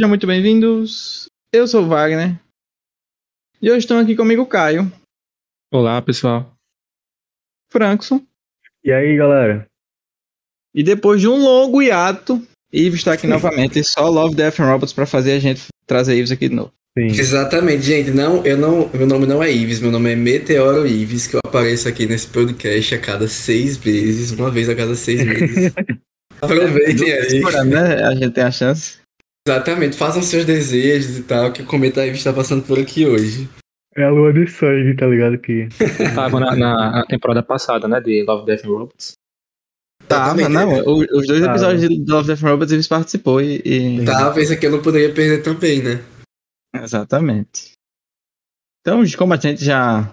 Sejam muito bem-vindos. Eu sou o Wagner. E hoje estão aqui comigo o Caio, Olá, pessoal. Frankson. E aí, galera? E depois de um longo hiato, Ives está aqui novamente. Só Love, Death and Robots para fazer a gente trazer Ives aqui de novo. Sim. Exatamente, gente. Não, eu não, meu nome não é Ives, meu nome é Meteoro Ives, que eu apareço aqui nesse podcast a cada seis meses, uma vez a cada seis meses. Aproveitem aí. né? A gente tem a chance. Exatamente, façam seus desejos e tal, que o Cometa Ives está passando por aqui hoje. É a lua de sangue, tá ligado? Que Tava na, na- temporada passada, né? De Love, Death and Robots. Tá, mas Exatamente. não. o- os dois Tá. episódios de Love, Death and Robots Ives participou e. e- Tá, esse aqui eu não poderia perder também, né? Exatamente. Então, como a gente já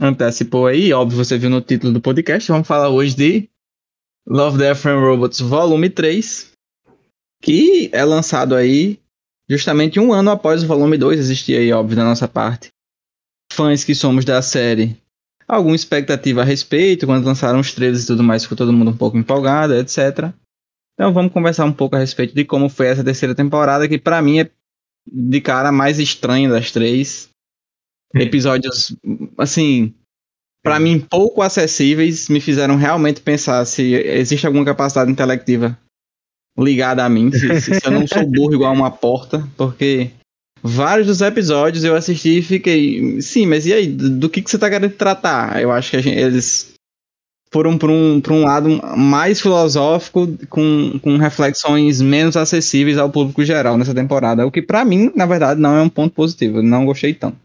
antecipou aí, óbvio, você viu no título do podcast, vamos falar hoje de Love, Death and Robots Volume 3, que é lançado aí justamente um ano após o volume 2 existir aí, óbvio, da nossa parte. Fãs que somos da série, alguma expectativa a respeito, quando lançaram os trailers e tudo mais, ficou todo mundo um pouco empolgado, etc. Então vamos conversar um pouco a respeito de como foi essa terceira temporada, que pra mim é de cara a mais estranha das três. Episódios, assim, pra mim pouco acessíveis, me fizeram realmente pensar se existe alguma capacidade intelectiva ligada a mim, se, se eu não sou burro igual uma porta, porque vários dos episódios eu assisti e fiquei, sim, mas e aí, do, do que, que você tá querendo tratar? Eu acho que a gente- eles foram para um, pra um lado mais filosófico, com, com reflexões menos acessíveis ao público geral nessa temporada. O que pra mim, na verdade, não é um ponto positivo. Eu não gostei tanto.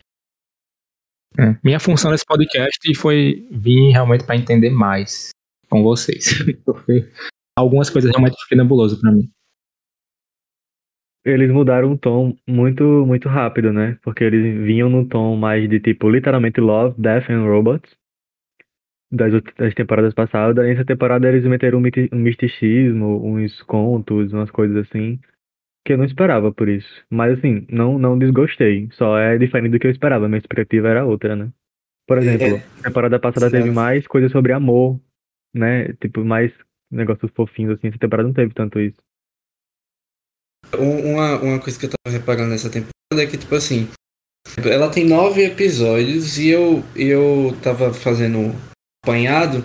É. Minha função nesse podcast foi vir realmente para entender mais com vocês. Algumas coisas realmente ficam nebulosas para mim. eles mudaram um tom muito, muito rápido, né? Porque eles vinham num tom mais de tipo, literalmente Love, Death and Robots. Das, das temporadas passadas. Nessa temporada eles meteram um, um misticismo, uns contos, umas coisas assim. Que eu não esperava por isso. Mas assim, não, não desgostei. Só é diferente do que eu esperava. Minha expectativa era outra, né? Por exemplo, a temporada passada teve mais coisas sobre amor, né? Tipo, mais negócios fofinhos, assim. Essa temporada não teve tanto isso. Um- Uma, uma coisa que eu tava reparando nessa temporada é que, tipo assim, ela tem nove episódios e eu, eu tava fazendo apanhado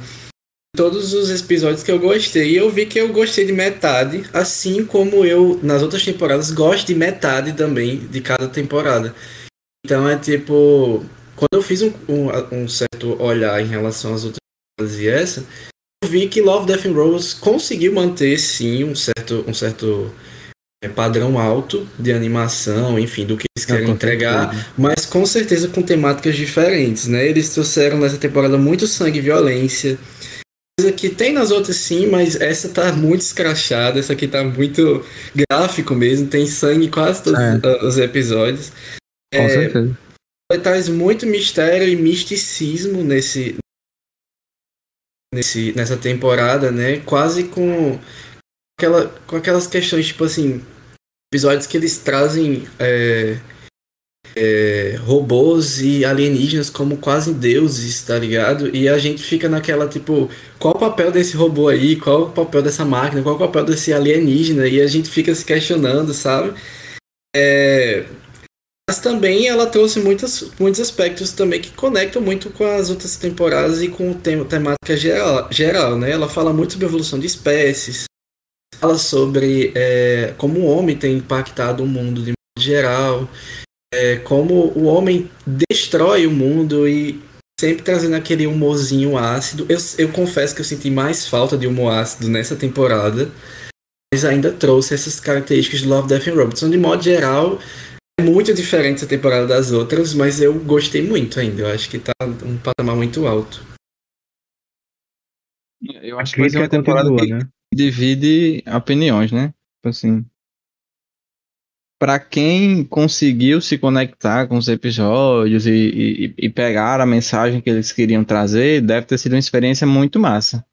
todos os episódios que eu gostei. E eu vi que eu gostei de metade, assim como eu, nas outras temporadas, gosto de metade também de cada temporada. Então é tipo. Quando eu fiz um, um, um certo olhar em relação às outras temporadas e essa, vi que Love, Death and Robots conseguiu manter, sim, um certo. Um certo é, padrão alto de animação, enfim, do que eles querem entregar, mas com certeza com temáticas diferentes, né? Eles trouxeram nessa temporada muito sangue e violência, coisa que tem nas outras sim, mas essa tá muito escrachada, essa aqui tá muito gráfico mesmo, tem sangue em quase todos É. ah, os episódios. Com É, certeza. traz muito mistério e misticismo nesse, nesse nessa temporada, né? Quase com aquela com aquelas questões tipo assim, episódios que eles trazem é, é, robôs e alienígenas como quase deuses, tá ligado? E a gente fica naquela tipo, qual o papel desse robô aí? Qual o papel dessa máquina? Qual o papel desse alienígena? E a gente fica se questionando, sabe? É, mas também ela trouxe muitas, muitos aspectos também que conectam muito com as outras temporadas e com o tema, temática geral, geral, né? Ela fala muito sobre a evolução de espécies, fala sobre é, como o homem tem impactado o mundo de modo geral, é, como o homem destrói o mundo e sempre trazendo aquele humorzinho ácido. Eu, eu confesso que eu senti mais falta de humor ácido nessa temporada, mas ainda trouxe essas características de Love, Death and Robots. Então, de modo geral, muito diferente essa temporada das outras, mas eu gostei muito ainda. Eu acho que tá um patamar muito alto. Eu A acho que vai ser uma temporada que né? divide opiniões, né? Tipo assim. Pra quem conseguiu se conectar com os episódios e, e, e pegar a mensagem que eles queriam trazer, deve ter sido uma experiência muito massa.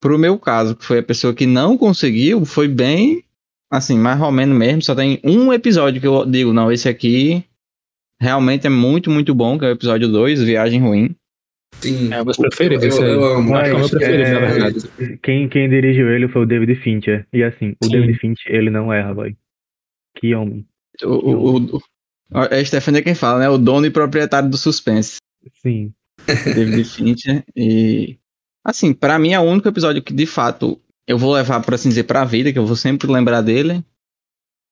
Pro meu caso, que foi a pessoa que não conseguiu, foi bem assim, mais ou menos mesmo. Só tem um episódio que eu digo, não, esse aqui realmente é muito, muito bom, que é o episódio 2, Viagem Ruim. Sim. É um dos preferidos, Eu, eu amo. Acho que é o meu preferido, é, na verdade. Quem, quem dirigiu ele foi o David Fincher. E assim, o Sim. David Fincher, ele não erra, boy. Que homem. O, o, o, o, é Stephanie quem fala, né? O dono e proprietário do suspense. Sim. David Fincher. E. Assim, pra mim é o único episódio que de fato eu vou levar, por assim dizer, pra vida, que eu vou sempre lembrar dele.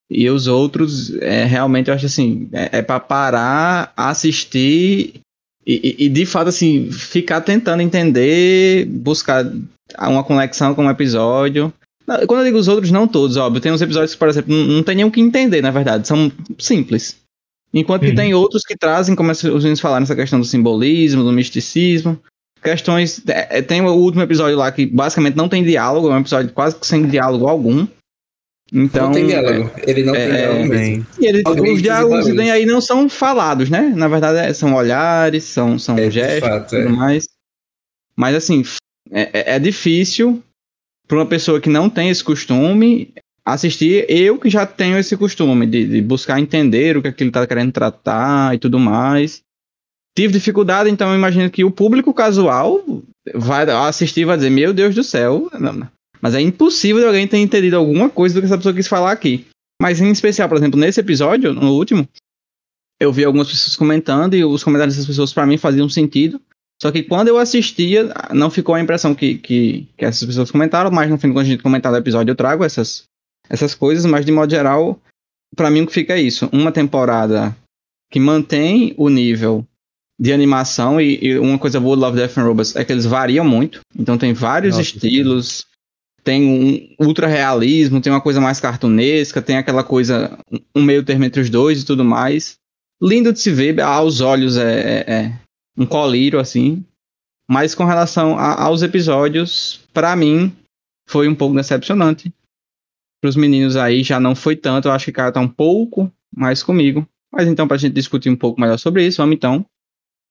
E os outros, é, realmente, eu acho assim, é, é pra parar, assistir e, e- de fato, assim, ficar tentando entender, buscar uma conexão com o episódio. Não, Quando eu digo os outros, não todos, óbvio. Tem uns episódios que, por exemplo, não, não tem nem o que entender, na verdade. São simples. Enquanto que Uhum. tem outros que trazem, como os meninos falaram, essa questão do simbolismo, do misticismo. Questões. é, é, tem o último episódio lá que basicamente não tem diálogo, é um episódio quase que sem diálogo algum. Então. não tem diálogo. Ele não é- tem diálogo é- mesmo. E Alguém os diálogos que tem aí não são falados, né? Na verdade, é- são olhares, são, são É, gestos fato, e tudo é. mais. Mas assim, é, é- é difícil para uma pessoa que não tem esse costume assistir. Eu que já tenho esse costume de, de buscar entender o que aquilo tá querendo tratar e tudo mais. Tive dificuldade, então eu imagino que o público casual vai assistir e vai dizer: Meu Deus do céu. não. Mas é impossível alguém ter entendido alguma coisa do que essa pessoa quis falar aqui. Mas em especial, por exemplo, nesse episódio, no último, eu vi algumas pessoas comentando e os comentários dessas pessoas pra mim faziam sentido. Só que quando eu assistia, não ficou a impressão que, que, que essas pessoas comentaram, mas no fim, quando a gente comentar o episódio, eu trago essas, essas coisas, mas de modo geral, pra mim o que fica é isso. Uma temporada que mantém o nível de animação e, e uma coisa boa do Love, Death and Robots é que eles variam muito. Então tem vários Nossa, estilos, tem um ultra realismo, tem uma coisa mais cartunesca, tem aquela coisa, um meio termo entre os dois e tudo mais. Lindo de se ver, aos olhos é, é- é um colírio assim. Mas com relação a- aos episódios, pra mim, foi um pouco decepcionante. Para os meninos aí já não foi tanto, eu acho que o cara tá um pouco mais comigo. Mas então, pra gente discutir um pouco melhor sobre isso, vamos então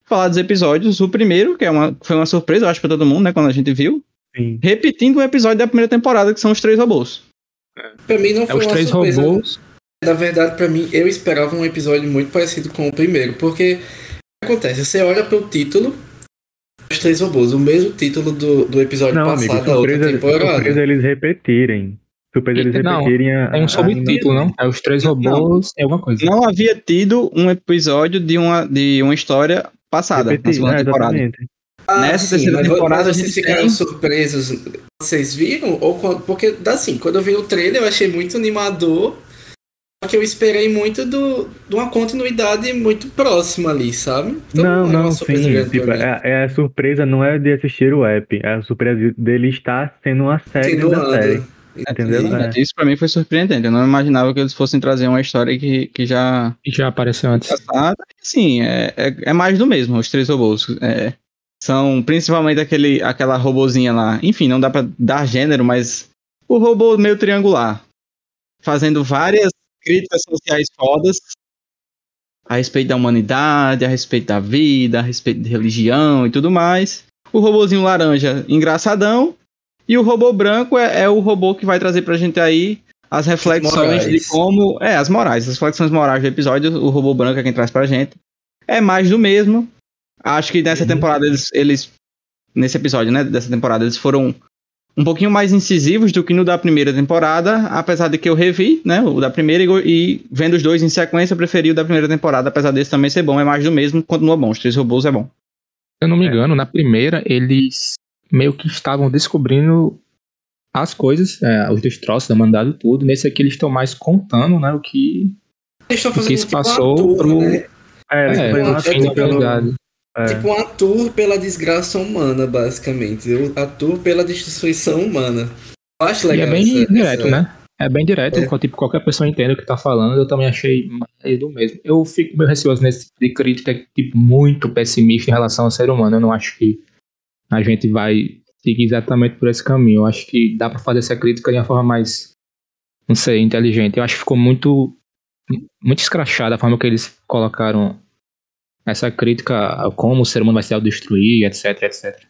falar dos episódios. O primeiro, que é uma, foi uma surpresa, eu acho, pra todo mundo, né, quando a gente viu. sim. Repetindo o episódio da primeira temporada, que são os três robôs. Pra mim não É foi os uma três surpresa. robôs. Na verdade, pra mim, eu esperava um episódio muito parecido com o primeiro, porque o que acontece? Você olha pro título, os três robôs, o mesmo título do, do episódio Não, amigo, passado da outra temporada. surpresa eles repetirem. Surpresa eles Não, repetirem a. Tem um subtítulo, não? É os três robôs, é alguma coisa. Não havia tido um episódio de uma, de uma história passada, na repetir, segunda é, temporada. exatamente. Ah, Nessa sim, terceira temporada, vocês gente ficaram tem- surpresos. Vocês viram? Ou quando- porque, assim, quando eu vi o trailer, eu achei muito animador. Só que eu esperei muito do, de uma continuidade muito próxima ali, sabe? Então, não, é uma não, surpresa sim. Tipo, é, é a surpresa não é de assistir o app, é a surpresa dele estar sendo uma série da Continuando. série. Entendeu? É. Isso pra mim foi surpreendente. Eu não imaginava que eles fossem trazer uma história que, que já já apareceu antes. passada. Sim, é, é, é mais do mesmo, os três robôs. É, são principalmente aquele, aquela robozinha lá. Enfim, não dá pra dar gênero, mas o robô meio triangular. Fazendo várias críticas sociais fodas a respeito da humanidade, a respeito da vida, a respeito de religião e tudo mais. O robozinho laranja, engraçadão. E o robô branco é, é o robô que vai trazer pra gente aí as reflexões de como. É, as morais, as reflexões morais do episódio. O robô branco é quem traz pra gente. É mais do mesmo. Acho que nessa Uhum. temporada eles, eles. Nesse episódio, né? Dessa temporada, eles foram um pouquinho mais incisivos do que no da primeira temporada. Apesar de que eu revi, né? O da primeira e, e vendo os dois em sequência, eu preferi o da primeira temporada. Apesar desse também ser bom, é mais do mesmo. Continua bom. Os três robôs é bom. Se eu não me É. engano, na primeira, eles meio que estavam descobrindo as coisas, é, os destroços da mandado tudo. Nesse aqui eles estão mais contando, né, o que, Eles estão o que se tipo passou tour, pro né? É, é, pro fim da tour pelo- humanidade. é. Tipo pela desgraça humana, basicamente. A tour pela destruição humana. Eu acho E legal. é bem essa- direto, essa- né? É bem direto, É. tipo, qualquer pessoa entende o que tá falando, eu também achei mais do mesmo. Eu fico meio receoso nesse tipo de crítica, tipo, muito pessimista em relação ao ser humano. Eu não acho que a gente vai seguir exatamente por esse caminho. Eu acho que dá pra fazer essa crítica de uma forma mais, não sei, inteligente. Eu acho que ficou muito, muito escrachada a forma que eles colocaram essa crítica a como o ser humano vai se autodestruir, etc, etc.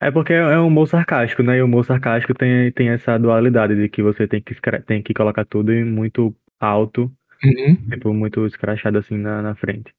É porque é um humor sarcástico, né? E o humor sarcástico tem, tem essa dualidade de que você tem que, tem que colocar tudo em muito alto, Uhum. tipo, muito escrachado assim na, na frente.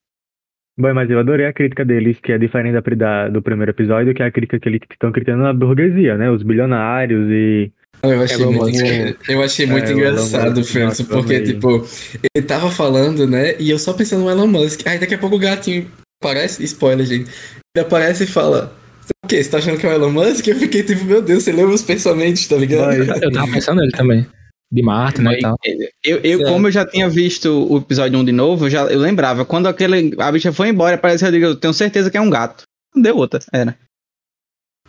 Bom, mas eu adorei a crítica deles, que é diferente da, da- do primeiro episódio, que é a crítica que eles estão criticando a burguesia, né? Os bilionários e. Eu achei Elon muito, engra- eu achei muito É, o engraçado, Francis, nossa, porque, tipo, ele tava falando, né? E eu só pensando no Elon Musk. Aí daqui a pouco o gatinho aparece, spoiler, gente. Ele aparece e fala: O quê? Você tá achando que é o Elon Musk? Eu fiquei tipo, meu Deus, você leu meus pensamentos, tá ligado? Eu tava pensando nele também. De Marte, né, e tal. Eu, eu Certo. como eu já tinha visto o episódio 1 de novo, eu, já, eu lembrava. Quando aquele, a bicha foi embora, parece que eu digo, eu tenho certeza que é um gato. Não deu outra, era.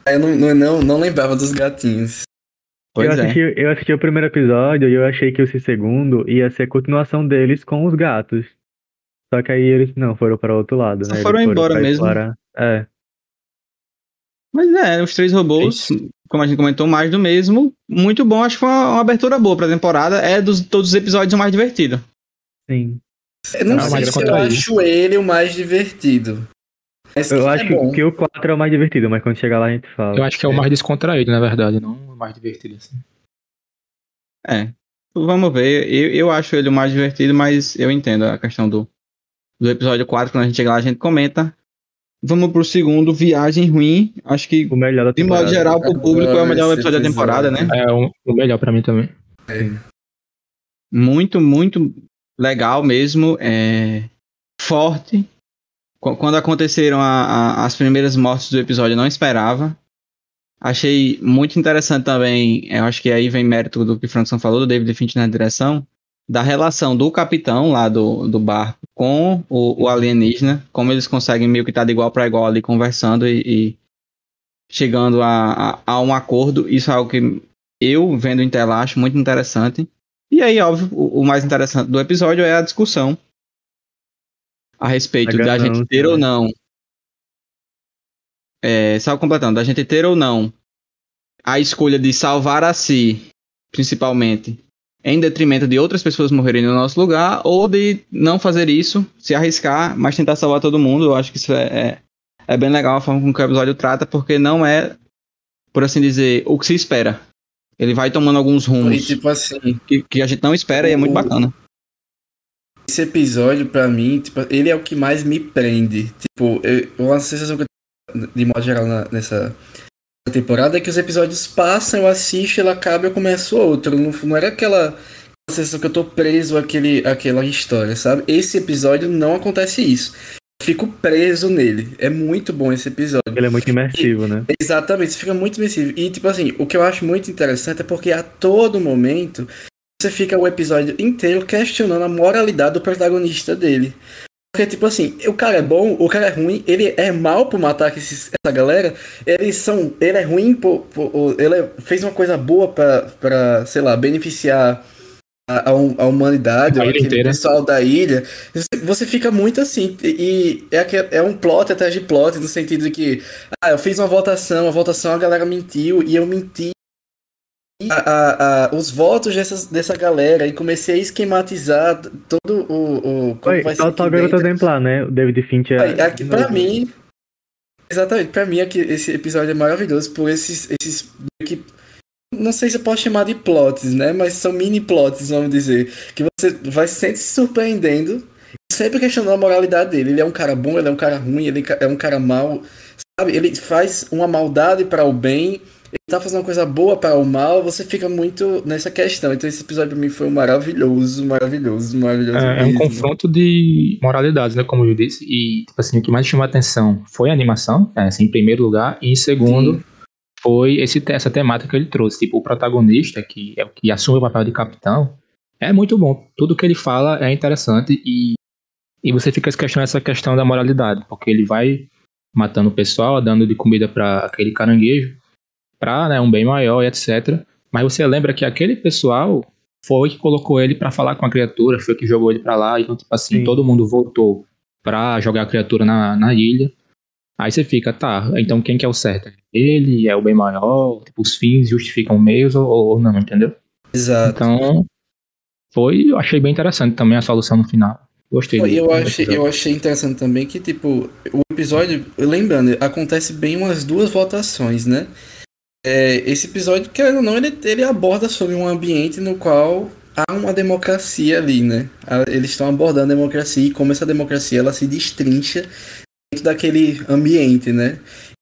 Eu não, não, não, não lembrava dos gatinhos. Pois eu, é. assisti, eu assisti o primeiro episódio e eu achei que esse segundo ia ser a continuação deles com os gatos. Só que aí eles não foram para outro lado, Só né? Eles foram embora mesmo. explorar- É. Mas é, os três robôs, como a gente comentou, mais do mesmo. Muito bom, acho que foi uma, uma abertura boa pra temporada. É dos todos os episódios o mais divertido. Sim. Eu não Não, sei se eu acho ele o mais divertido. Mas Eu que acho é que o 4 é o mais divertido, mas quando chegar lá a gente fala. Eu acho que é o mais descontraído, na verdade, não o mais divertido, assim. É. Vamos ver. Eu, eu acho ele o mais divertido, mas eu entendo a questão do, do episódio 4. Quando a gente chegar lá, a gente comenta. Vamos pro segundo, Viagem Ruim. Acho que, O melhor da de modo geral, pro público é o melhor episódio da temporada, né? É o, o melhor pra mim também. Muito, muito legal mesmo. É forte. Qu- Quando aconteceram a- a- as primeiras mortes do episódio, eu não esperava. Achei muito interessante também. Eu acho que aí vem mérito do que o Frankson falou, do David Finch na direção. Da relação do capitão lá do, do barco com o, o alienígena. Como eles conseguem meio que estar de igual para igual ali conversando e, e chegando a, a, a um acordo. Isso é algo que eu, vendo em tela, acho muito interessante. E aí, óbvio, o, o mais interessante do episódio é a discussão a respeito da gente ter ou né? não. É, só completando, da gente ter ou não a escolha de salvar a si, principalmente, em detrimento de outras pessoas morrerem no nosso lugar, ou de não fazer isso, se arriscar, mas tentar salvar todo mundo. Eu acho que isso é, é, é bem legal a forma como que o episódio trata, porque não é, por assim dizer, o que se espera. Ele vai tomando alguns E rumos tipo assim, que, que a gente não espera e é muito O- bacana. esse episódio, pra mim, tipo, ele é o que mais me prende. Tipo, eu, uma sensação que eu tenho, de modo geral, na- nessa temporada é que os episódios passam, eu assisto, ele acaba e eu começo outro. Não, não era aquela sensação que eu tô preso àquele, àquela história, sabe? Esse episódio não acontece isso. Fico preso nele. É muito bom esse episódio. Ele é muito imersivo, né? Exatamente, você fica muito imersivo. E, tipo assim, o que eu acho muito interessante é porque a todo momento você fica o episódio inteiro questionando a moralidade do protagonista dele. Porque, tipo assim, o cara é bom, o cara é ruim, ele é mal por matar esses- essa galera, eles são. Ele é ruim por. por- ele é- fez uma coisa boa pra, pra sei lá, beneficiar a, a a humanidade, inteira. pessoal da ilha. Você, fica muito assim. E, é, é um plot atrás de plot, no sentido de que ah, eu fiz uma votação, a votação a galera mentiu e eu menti a, a- a- os votos dessas, dessa galera e comecei a esquematizar todo o. o como Oi, vai ser garota dentro. exemplar, né? O David Fincher Aí, é. aqui, pra mim. Exatamente, pra mim aqui, esse episódio é maravilhoso por esses. esses que, não sei se eu posso chamar de plots, né? Mas são mini plots, vamos dizer. Que você vai sempre se surpreendendo, sempre questionando a moralidade dele. Ele é um cara bom, ele é um cara ruim, ele é um cara mau. Sabe? Ele faz uma maldade para o bem, ele tá fazendo uma coisa boa para o mal, você fica muito nessa questão. Então esse episódio pra mim foi maravilhoso, maravilhoso, maravilhoso. É, é um confronto de moralidades, né? Como eu disse. E, tipo assim, o que mais chamou a atenção foi a animação, é, assim, em primeiro lugar. E em segundo, Sim. foi esse, essa temática que ele trouxe. Tipo, o protagonista, que é o que assume o papel de capitão, é muito bom. Tudo que ele fala é interessante e, e você fica se questionando essa questão da moralidade, porque ele vai matando o pessoal, dando de comida para aquele caranguejo, para né, um bem maior e etc. Mas você lembra que aquele pessoal foi que colocou ele pra falar com a criatura, foi que jogou ele pra lá, então, tipo assim, Sim. todo mundo voltou pra jogar a criatura na, na ilha. Aí você fica, tá, então quem que é o certo? Ele é o bem maior, tipo, os fins justificam meios ou, ou não, entendeu? Exato. Então, foi, eu achei bem interessante também a solução no final. Gostei. Eu do achei, eu achei interessante também que, tipo, o episódio, lembrando, acontece bem umas duas votações, né? É, esse episódio, querendo ou não, ele, ele aborda sobre um ambiente no qual há uma democracia ali, né? Eles estão abordando a democracia e como essa democracia ela se destrincha dentro daquele ambiente, né?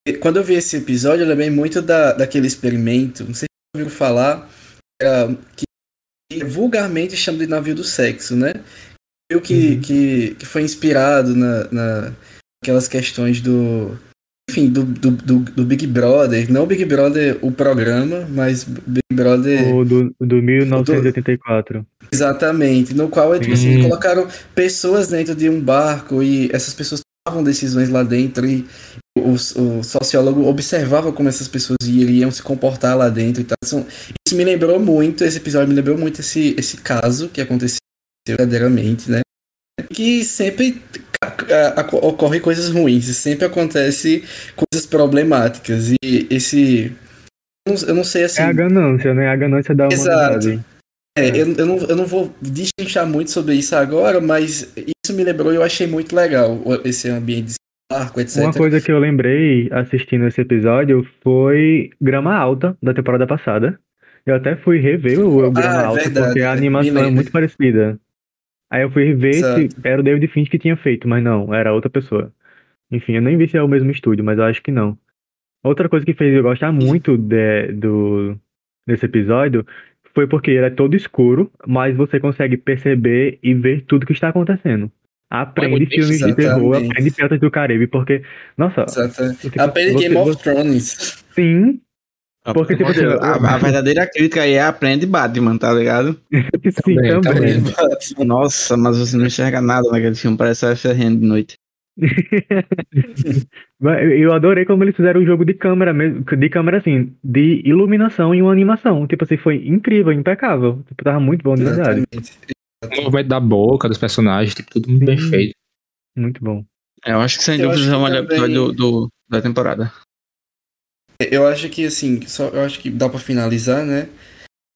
E Quando eu vi esse episódio, eu lembrei muito da, daquele experimento, não sei se vocês ouviram falar, era, que vulgarmente chama de navio do sexo, né? O que, Uhum. que, que foi inspirado na, na aquelas questões do enfim, do, do, do, do Big Brother, não Big Brother o programa, mas Big Brother O do, do 1984. Exatamente, no qual tipo, assim, colocaram pessoas dentro de um barco e essas pessoas tomavam decisões lá dentro e o, o sociólogo observava como essas pessoas iriam se comportar lá dentro e tal. São- Isso me lembrou muito, esse episódio me lembrou muito esse, esse caso que aconteceu verdadeiramente, né? Que sempre a- a- ocorre coisas ruins, e sempre acontece coisas problemáticas e esse eu não, eu não sei assim. É a ganância, né? A ganância da Exato. humanidade. É, eu, eu, não, eu não vou destrinchar muito sobre isso agora, mas isso me lembrou e eu achei muito legal o- esse ambiente de barco, etc. Uma coisa que eu lembrei assistindo esse episódio foi Grama Alta, da temporada passada. Eu até fui rever o Grama Ah, é Alta, verdade, porque a animação é muito parecida. Aí eu fui ver se Exato. era o David Finch que tinha feito, mas não, era outra pessoa. Enfim, eu nem vi se é o mesmo estúdio, mas eu acho que não. Outra coisa que fez eu gostar muito de- do, desse episódio foi porque ele é todo escuro, mas você consegue perceber e ver tudo que está acontecendo. Aprende filmes de terror, aprende Piratas do Caribe, porque, nossa, Exato. A pele você- Game of Thrones. sim, Porque, tipo assim, a, a verdadeira crítica aí é aprende Batman, tá ligado? sim, Também, também. também. Nossa, mas você não enxerga nada naquele filme, parece a FRN de noite. Eu adorei como eles fizeram o jogo de câmera mesmo, de câmera assim, de iluminação e uma animação. Tipo assim, foi incrível, impecável. Tipo, tava muito bom de verdade. O movimento da boca, dos personagens, tipo, tudo muito bem feito. Muito bom. É, Eu acho que sem Eu dúvida é o que melhor também- episódio do, do- da temporada. Eu acho que assim, só, eu acho que dá pra finalizar, né?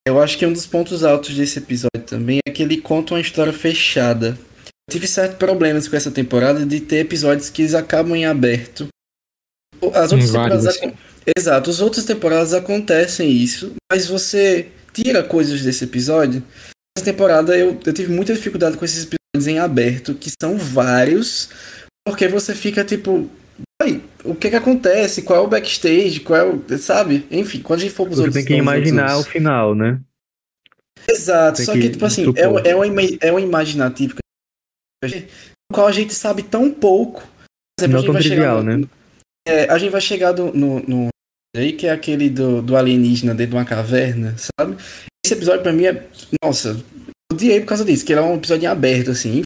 Eu acho que um dos pontos altos desse episódio também é que ele conta uma história fechada. Eu tive certos problemas com essa temporada de ter episódios que eles acabam em aberto. As outras temporadas. acon- Exato, as outras temporadas acontecem isso, mas você tira coisas desse episódio. Essa temporada eu, eu tive muita dificuldade com esses episódios em aberto, que são vários, porque você fica tipo. "Ai, o que que acontece? Qual é o backstage? Qual é o. Sabe? Enfim, quando a gente for pros Você outros. tem que imaginar o outros- final, né? Exato, tem só que que, tipo assim, supor. é, um- é, um, ima- é um imaginativo que a gente- no qual a gente sabe tão pouco. Por exemplo, Não tão trivial, no- né? é, a gente vai chegar do- no, no aí que é aquele do, do alienígena dentro de uma caverna, sabe? Esse episódio pra mim é, nossa, odiei por causa disso, que ele é um episódio aberto assim.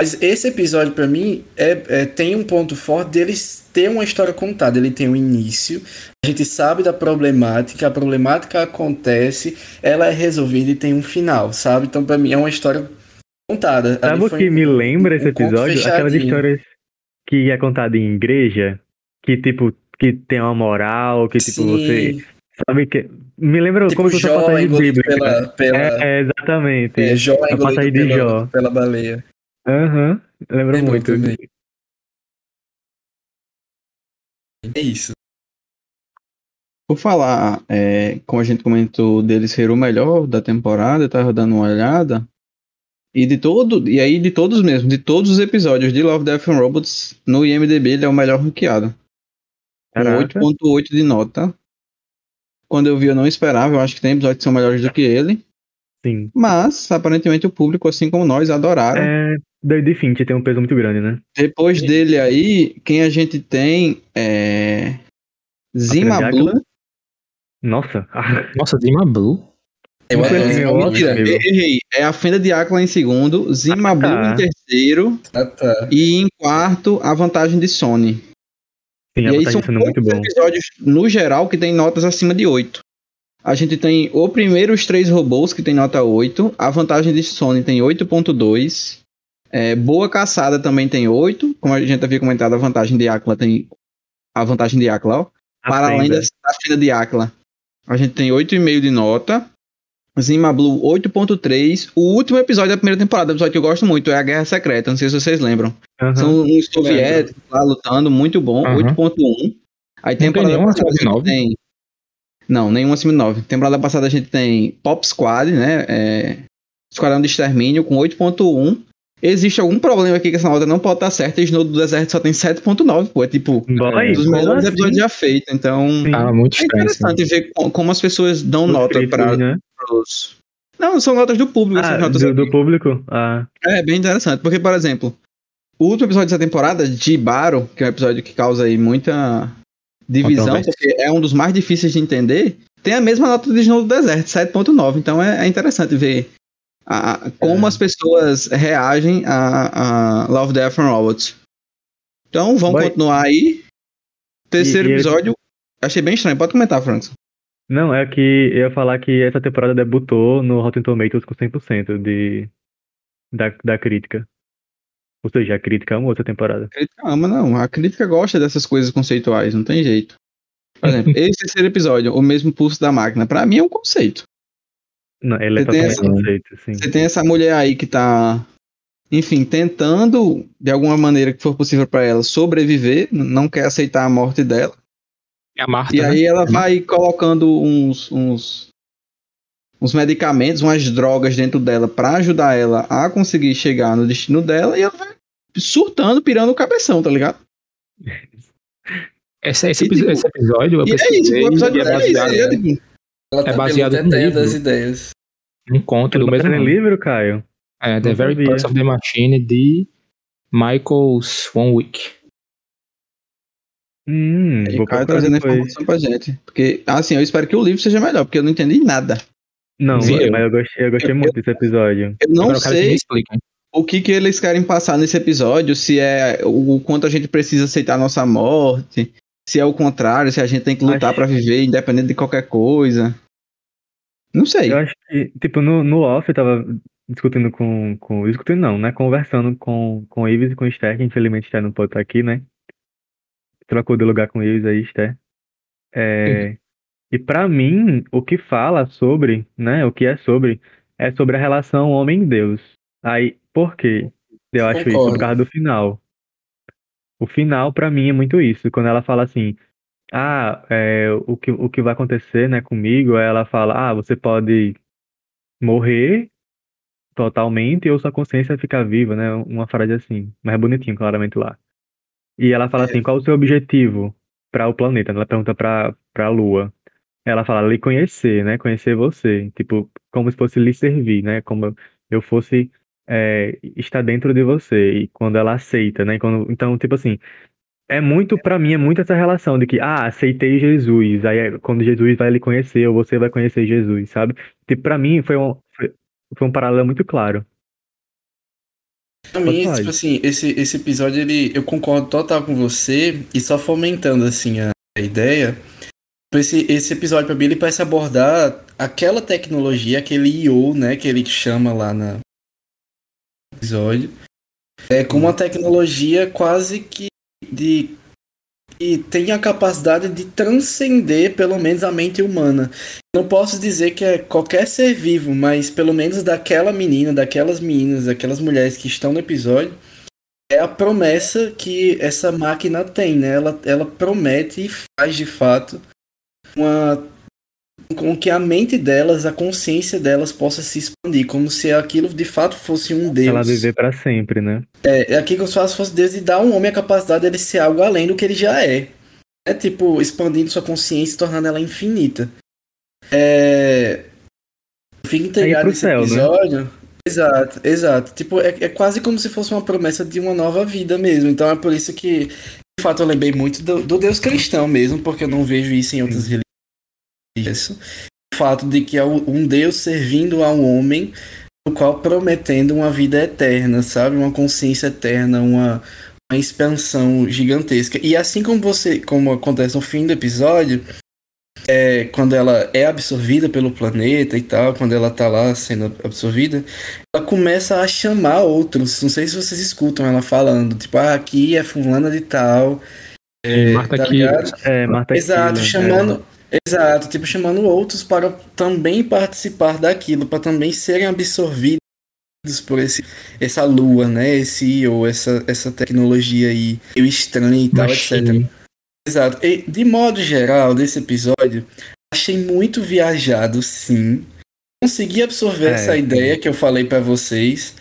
Mas esse episódio pra mim é, é- tem um ponto forte deles ter uma história contada. Ele tem um início, a gente sabe da problemática, a problemática acontece, ela é resolvida e tem um final, sabe? Então pra mim é uma história contada. Sabe o que um- me lembra esse um episódio? Aquelas histórias que é contada em igreja, que tipo, que tem uma moral, que tipo, você Sim, sabe que. Me lembra tipo como se fosse uma passagem bíblica. pela, pela, É, exatamente. É, Jó A passagem de pela, Jó. pela baleia. Aham, lembra Lembrou muito. também. É isso. Por falar, é, como a gente comentou, dele ser o melhor da temporada, eu tava dando uma olhada. E de todo, e aí de todos mesmo, de todos os episódios de Love, Death and Robots, no IMDB ele é o melhor ranqueado. Com Caraca. 8.8 de nota. Quando eu vi eu não esperava, eu acho que tem episódios que são melhores do que ele. Sim. Mas, aparentemente, o público, assim como nós, adoraram. É, David Finch tem um peso muito grande, né? Depois dele aí, quem a gente tem é. Zima Blue. Nossa. Nossa, Dima Blue. Eu nome. acho. amigo. Errei. É a Fenda de Aquila em segundo, Zima Ah, Blue tá. em terceiro Ah, tá. e em quarto a vantagem de Sony. Sim, e aí são sendo muito poucos bom. episódios no geral que tem notas acima de 8. A gente tem o primeiro os três robôs que tem nota 8, a vantagem de Sony tem 8.2. É, Boa Caçada também tem 8, como a gente havia comentado, a vantagem de Aquila tem a vantagem de Aquila, ó. Para além da da Fenda de Aquila, a gente tem 8,5 de nota. Zima Blue 8.3. O último episódio da primeira temporada, episódio que eu gosto muito, é a Guerra Secreta. Não sei se vocês lembram. Aham. São uns soviéticos lá lutando, muito bom. Aham. 8.1. Aí tem temporada nenhuma passada a de gente nove? tem. Não, nenhuma acima de 9. Temporada passada a gente tem Pop Squad, né? É, Esquadrão de Extermínio com 8.1. Existe algum problema aqui que essa nota não pode estar certa e Snow do Deserto só tem 7.9, pô. É tipo, Boy, um dos melhores assim? episódios já feitos. Então. Ah, muito é interessante ver co- como as pessoas dão Os nota para né? os. Não, são notas do público. essas Ah, notas do, do público? Ah, É bem interessante, porque, por exemplo, o último episódio dessa temporada, de Baro, que é um episódio que causa aí muita divisão, porque é um dos mais difíceis de entender, tem a mesma nota de Snow do Deserto, 7.9. Então é, é interessante ver a- como É. as pessoas reagem a, a Love, Death and Robots. Então vamos continuar aí. Terceiro E- e episódio, achei bem estranho. Pode comentar, Francis. não, é que eu ia falar que essa temporada debutou no Rotten Tomatoes com 100% de, da, da crítica. Ou seja, a crítica amou essa temporada. A crítica ama, não. A crítica gosta dessas coisas conceituais, não tem jeito. Por exemplo, esse terceiro episódio, o mesmo pulso da máquina, pra mim é um conceito. Não, ele é Você tem totalmente essa- sim. Você tem essa mulher aí que tá, enfim, tentando, de alguma maneira que for possível pra ela, sobreviver, não quer aceitar a morte dela. É a Marta, E né? aí ela vai colocando uns, uns, uns medicamentos, umas drogas dentro dela pra ajudar ela a conseguir chegar no destino dela e ela vai surtando, pirando o cabeção, tá ligado? Esse, esse, E, episo- tipo, esse episódio eu E é isso, o episódio e é é isso, baseado é, tipo, Ela tá É baseado pelo no teteia livro. das ideias. conto do mesmo Bota no nome. livro, Caio? É, The Não Very. Pulse of the Machine de Michael Swanwick. Hum, E vou o cara procurar trazendo a depois. informação pra gente. Porque, assim, eu espero que o livro seja melhor, porque eu não entendi nada. Não, Sim, eu- mas eu gostei, eu gostei eu- muito desse episódio. Eu não Agora que sei expliquem. o que, que eles querem passar nesse episódio, se é o, o quanto a gente precisa aceitar a nossa morte, se é o contrário, se a gente tem que lutar Acho- pra viver independente de qualquer coisa. Não sei. Eu acho que, tipo, no, no off eu tava discutindo com, com. Discutindo não, né? Conversando com, com o Ives e com o Esther, que infelizmente Esther não pode estar aqui, né? Trocou de lugar com o Ives aí, Esther. É, e pra mim, o que fala sobre, né? O que é sobre, é sobre a relação homem-deus. Aí, por quê? Eu acho isso Concordo. por causa do final. O final, pra mim, é muito isso. Quando ela fala assim, ah, é, o que, o que vai acontecer, né, comigo, é ela fala, ah, você pode morrer totalmente ou sua consciência ficar viva, né? Uma frase assim, mas é bonitinho, claramente lá. E ela fala assim, qual o seu objetivo para o planeta? Ela pergunta para para a Lua. Ela fala, lhe conhecer, né? Conhecer você, tipo, como se fosse lhe servir, né? Como eu fosse é, estar dentro de você. E quando ela aceita, né? Quando, então, tipo assim, é muito, pra mim, é muito essa relação de que, ah, aceitei Jesus. Aí é quando Jesus vai lhe conhecer, ou você vai conhecer Jesus, sabe? Tipo, pra mim foi um, foi, foi um paralelo muito claro. Pra mim, Pode. tipo assim, esse, esse episódio, ele, eu concordo total com você, e só fomentando, assim, a, a ideia, esse, esse episódio, pra mim, ele parece abordar aquela tecnologia, aquele I.O., né, que ele chama lá na episódio, é com uma tecnologia quase que de que tem a capacidade de transcender, pelo menos, a mente humana. Não posso dizer que é qualquer ser vivo, mas pelo menos daquela menina, daquelas meninas, daquelas mulheres que estão no episódio, é a promessa que essa máquina tem, né? Ela, ela promete e faz de fato uma com que a mente delas, a consciência delas possa se expandir, como se aquilo de fato fosse um Deus. Ela viver pra sempre, né? É, é aqui como se fosse fosse Deus e dar ao homem a capacidade de ser algo além do que ele já é. É tipo, expandindo sua consciência e tornando ela infinita. É. Fica integrado pro nesse céu, né? episódio. Exato, exato. Tipo, é, é quase como se fosse uma promessa de uma nova vida mesmo. Então é por isso que, de fato, eu lembrei muito do, do Deus cristão mesmo, porque eu não vejo isso em outras religiões. O fato de que é um Deus servindo a um homem, o qual prometendo uma vida eterna, sabe? Uma consciência eterna, uma, uma expansão gigantesca. E assim como você, como acontece no fim do episódio, é, quando ela é absorvida pelo planeta e tal, quando ela tá lá sendo absorvida, ela começa a chamar outros. Não sei se vocês escutam ela falando, tipo, ah, aqui é fulana de tal. É, Marta tá aqui. É, Marta Exato, chamando. Exato, tipo, chamando outros para também participar daquilo, para também serem absorvidos por esse, essa lua, né? Esse ou essa, essa tecnologia aí meio estranha e tal, etc. Machine. Exato. E, de modo geral, desse episódio, achei muito viajado, sim. consegui absorver É, essa ideia que eu falei pra vocês.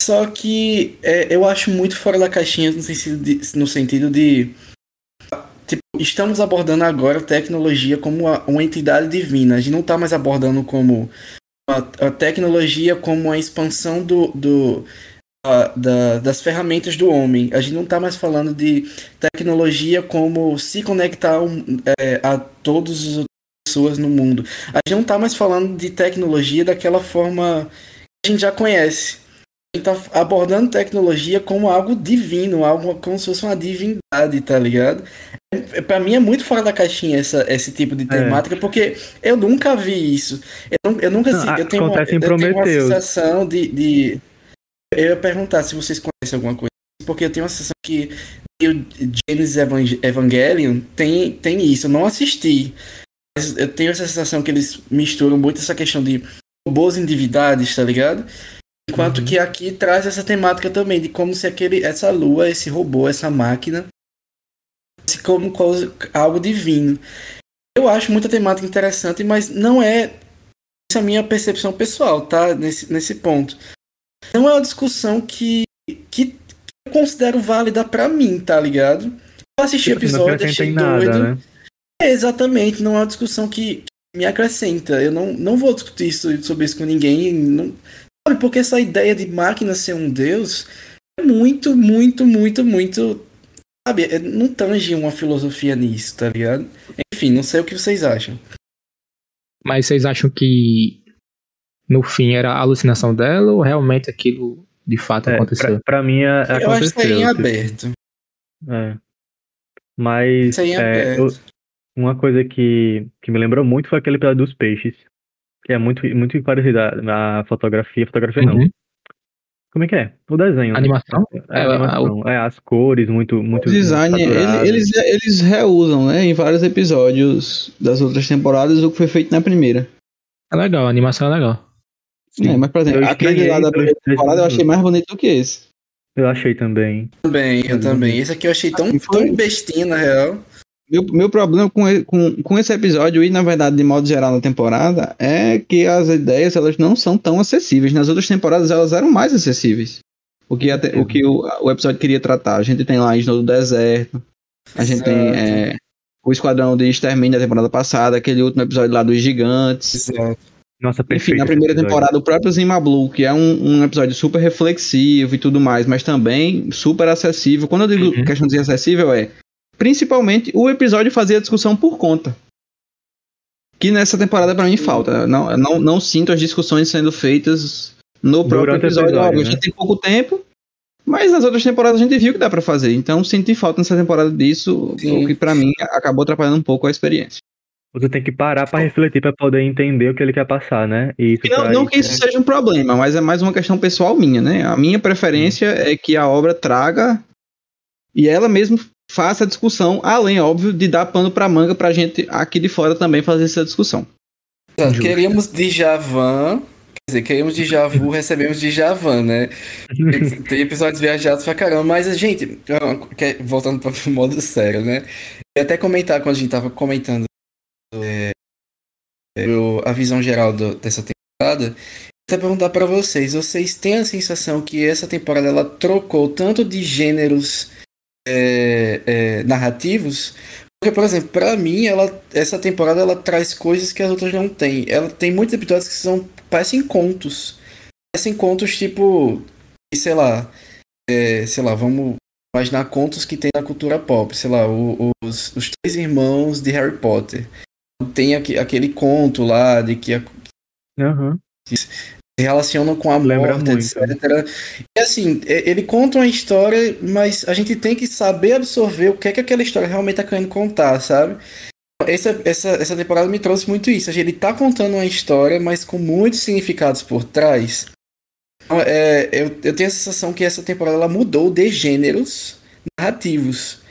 Só que é, eu acho muito fora da caixinha no sentido de, no sentido de tipo, estamos abordando agora tecnologia como uma, entidade divina. A gente não tá mais abordando como a, a tecnologia como a expansão do, do a- da- das ferramentas do homem. A gente não tá mais falando de tecnologia como se conectar é, a todas as pessoas no mundo. A gente não tá mais falando de tecnologia daquela forma que a gente já conhece. A gente tá abordando tecnologia como algo divino, algo como se fosse uma divindade, tá ligado? É, Pra mim é muito fora da caixinha essa, esse tipo de temática, porque eu nunca vi isso. Eu, eu nunca Não, eu tenho, uma, eu tenho uma sensação de, de. Eu ia perguntar se vocês conhecem alguma coisa, porque eu tenho uma sensação que o Genesis Evang- Evangelion tem, tem isso. Eu não assisti, mas eu tenho essa sensação que eles misturam muito essa questão de robôs em divindades, tá ligado? Enquanto Uhum. que aqui traz essa temática também de como se aquele, essa lua, esse robô, essa máquina, como coisa- algo divino. Eu acho muita temática interessante, mas não é essa é a minha percepção pessoal, tá? Nesse, nesse ponto. Não é uma discussão que, que eu considero válida pra mim, tá ligado? Eu assisti o episódio, achei em nada, doido. né? É, exatamente, não é uma discussão que, que me acrescenta. Eu não, não vou discutir isso, sobre isso com ninguém. Não, sabe, porque essa ideia de máquina ser um deus é muito, muito, muito, muito. Sabe, é- não tange uma filosofia nisso, tá ligado? Enfim, não sei o que vocês acham. Mas vocês acham que no fim era a alucinação dela ou realmente aquilo de fato É, aconteceu? pra, pra mim, é, Eu acho que em aconteceu. aberto. É. Mas Isso aí é é, aberto. eu- uma coisa que, que me lembrou muito foi aquele episódio dos peixes. Que é muito, muito parecido à à fotografia. Fotografia não. Uhum. Como é que é? O desenho. né? Animação? É, É, a animação. É, as cores muito, muito. O design, ele- eles, eles reusam, né, em vários episódios das outras temporadas o que foi feito na primeira. É legal, a animação é legal. É, mas, por exemplo, Eu aquele lá da primeira temporada eu achei mais bonito do que esse. Eu achei também. Também, eu também. Esse aqui eu achei tão, tão bestinha, na real. Meu, meu problema com, com, com esse episódio, e na verdade, de modo geral, na temporada, é que as ideias elas não são tão acessíveis. Nas outras temporadas, elas eram mais acessíveis. O que, até, o, que o, o episódio queria tratar. A gente tem lá Snow do Deserto, a gente tem Exato. é, o Esquadrão de Extermínio da temporada passada, aquele último episódio lá dos Gigantes. Exato. Nossa, Enfim, perfeito. na esse primeira temporada, o próprio Zima Blue, que é um, um episódio super reflexivo e tudo mais, mas também super acessível. Quando eu digo Uhum. questão de acessível, é principalmente o episódio fazia a discussão por conta. Que nessa temporada pra mim falta. Não, não, não sinto as discussões sendo feitas no próprio Durante episódio. episódio, né? A gente tem pouco tempo, mas nas outras temporadas a gente viu que dá pra fazer. Então senti falta nessa temporada disso, Sim. o que pra mim acabou atrapalhando um pouco a experiência. Você tem que parar pra refletir pra poder entender o que ele quer passar, né? E isso não, não que isso seja um problema, mas é mais uma questão pessoal minha, né? A minha preferência é que a obra traga e ela mesmo faça a discussão, além, óbvio, de dar pano pra manga pra gente aqui de fora também fazer essa discussão. Queríamos de Javan, quer dizer, queríamos de Javu, recebemos de Javan, né? Tem episódios viajados pra caramba, mas, gente, que- voltando para o modo sério, né? Eu ia até comentar quando a gente tava comentando é, a visão geral do- dessa temporada. Até perguntar pra vocês, vocês têm a sensação que essa temporada ela trocou tanto de gêneros é, é, narrativos? Porque, por exemplo, pra mim, ela, essa temporada ela traz coisas que as outras não têm. Ela tem muitos episódios que são parecem contos. Parecem contos tipo, sei lá, é, sei lá, vamos imaginar contos que tem na cultura pop, sei lá, o- os, os três irmãos de Harry Potter. Tem aque- aquele conto lá de que a- Aham. Se relacionam com a Lembra morte, muito. etc. E assim, ele conta uma história, mas a gente tem que saber absorver o que é que aquela história realmente tá querendo contar, sabe? Essa, essa, essa temporada me trouxe muito isso. Ele tá contando uma história, mas com muitos significados por trás. Então, é, eu, eu tenho a sensação que essa temporada ela mudou de gêneros narrativos.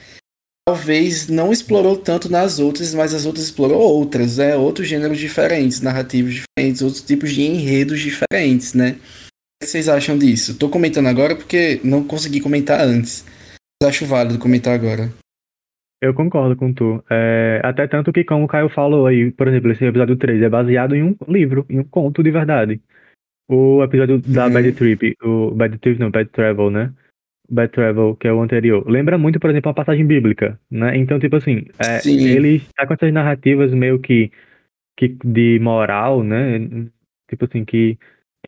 Talvez não explorou tanto nas outras, mas as outras explorou outras, né? Outros gêneros diferentes, narrativos diferentes, outros tipos de enredos diferentes, né? O que vocês acham disso? Tô comentando agora porque não consegui comentar antes. Mas acho válido comentar agora. Eu concordo com tu. É, até tanto que, como o Caio falou aí, por exemplo, esse episódio 3 é baseado em um livro, em um conto de verdade. O episódio da Uhum. Bad Trip, o Bad Trip não, Bad Travel, né? Bad Travel, que é o anterior. Lembra muito, por exemplo, uma passagem bíblica, né? Então, tipo assim, é, ele tá com essas narrativas meio que, que de moral, né? Tipo assim, que.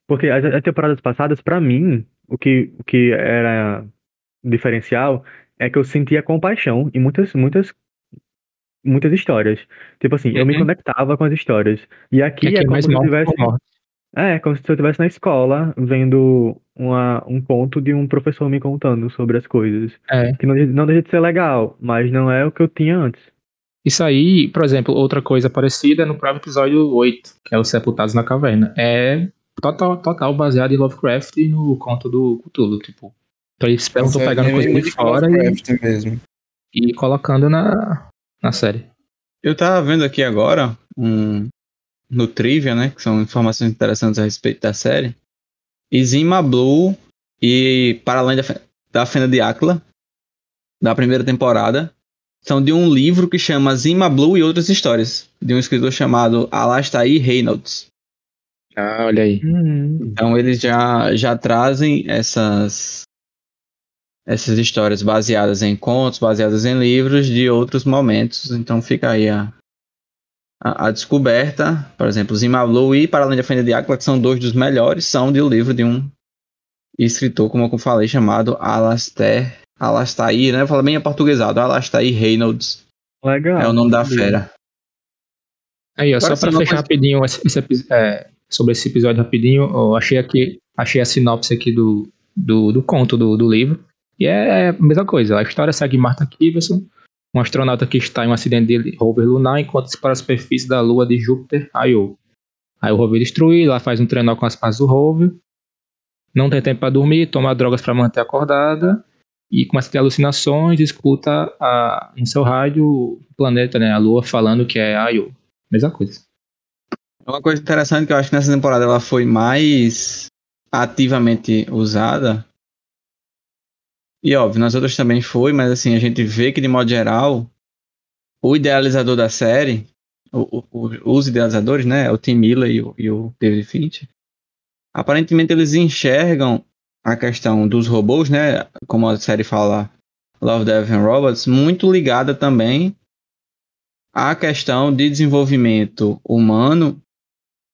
Porque as, as temporadas passadas, pra mim, o que, o que era diferencial é que eu sentia compaixão em muitas, muitas, muitas histórias. Tipo assim, eu me Uhum. conectava com as histórias. E aqui Aqui é é como mais se eu tivesse. morte. É, como se eu estivesse na escola vendo uma, um conto de um professor me contando sobre as coisas. É. Que não, não deixa de ser legal, mas não é o que eu tinha antes. Isso aí, por exemplo, outra coisa parecida é no próprio episódio 8, que é os Sepultados na Caverna. É total, total baseado em Lovecraft e no conto do Cthulhu, tipo. Então eles estão Nossa, pegando é coisa muito de fora e, Lovecraft mesmo. e colocando na, na série. Eu tava vendo aqui agora um, no Trivia, né? Que são informações interessantes a respeito da série. E Zima Blue e Para Além da, da Fenda de Áquila, da primeira temporada, são de um livro que chama Zima Blue e Outras Histórias, de um escritor chamado Alastair Reynolds. Ah, olha aí. Então eles já, já trazem essas essas histórias baseadas em contos, baseadas em livros de outros momentos. Então fica aí a, a, a descoberta. Por exemplo, Zimablu e Para Além da Fenda de Áquila, que são dois dos melhores, são de um livro de um escritor, como eu falei, chamado Alastair, Alastair, né? Fala bem aportuguesado, Alastair Reynolds. Legal. é o nome da fera. Aí, ó, Agora só uma fechar coisa- rapidinho esse, esse é, sobre esse episódio rapidinho, eu achei aqui, achei a sinopse aqui do, do, do conto do, do livro. E é a mesma coisa. A história segue Martha Kiverson, um astronauta que está em um acidente de rover lunar enquanto-se para a superfície da lua de Júpiter, Io. Aí o rover é destruído, ela faz um trenó com as partes do rover, não tem tempo para dormir, toma drogas para manter acordada e começa a ter alucinações, escuta a, no seu rádio o planeta, né, a lua, falando que é Io. Mesma coisa. Uma coisa interessante que eu acho que nessa temporada ela foi mais ativamente usada. E óbvio, nas outras também foi, mas assim, a gente vê que de modo geral, o idealizador da série, o- o- os idealizadores, né, o Tim Miller e o, e o David Fincher, aparentemente eles enxergam a questão dos robôs, né, como a série fala, Love, Death and Robots, muito ligada também à questão de desenvolvimento humano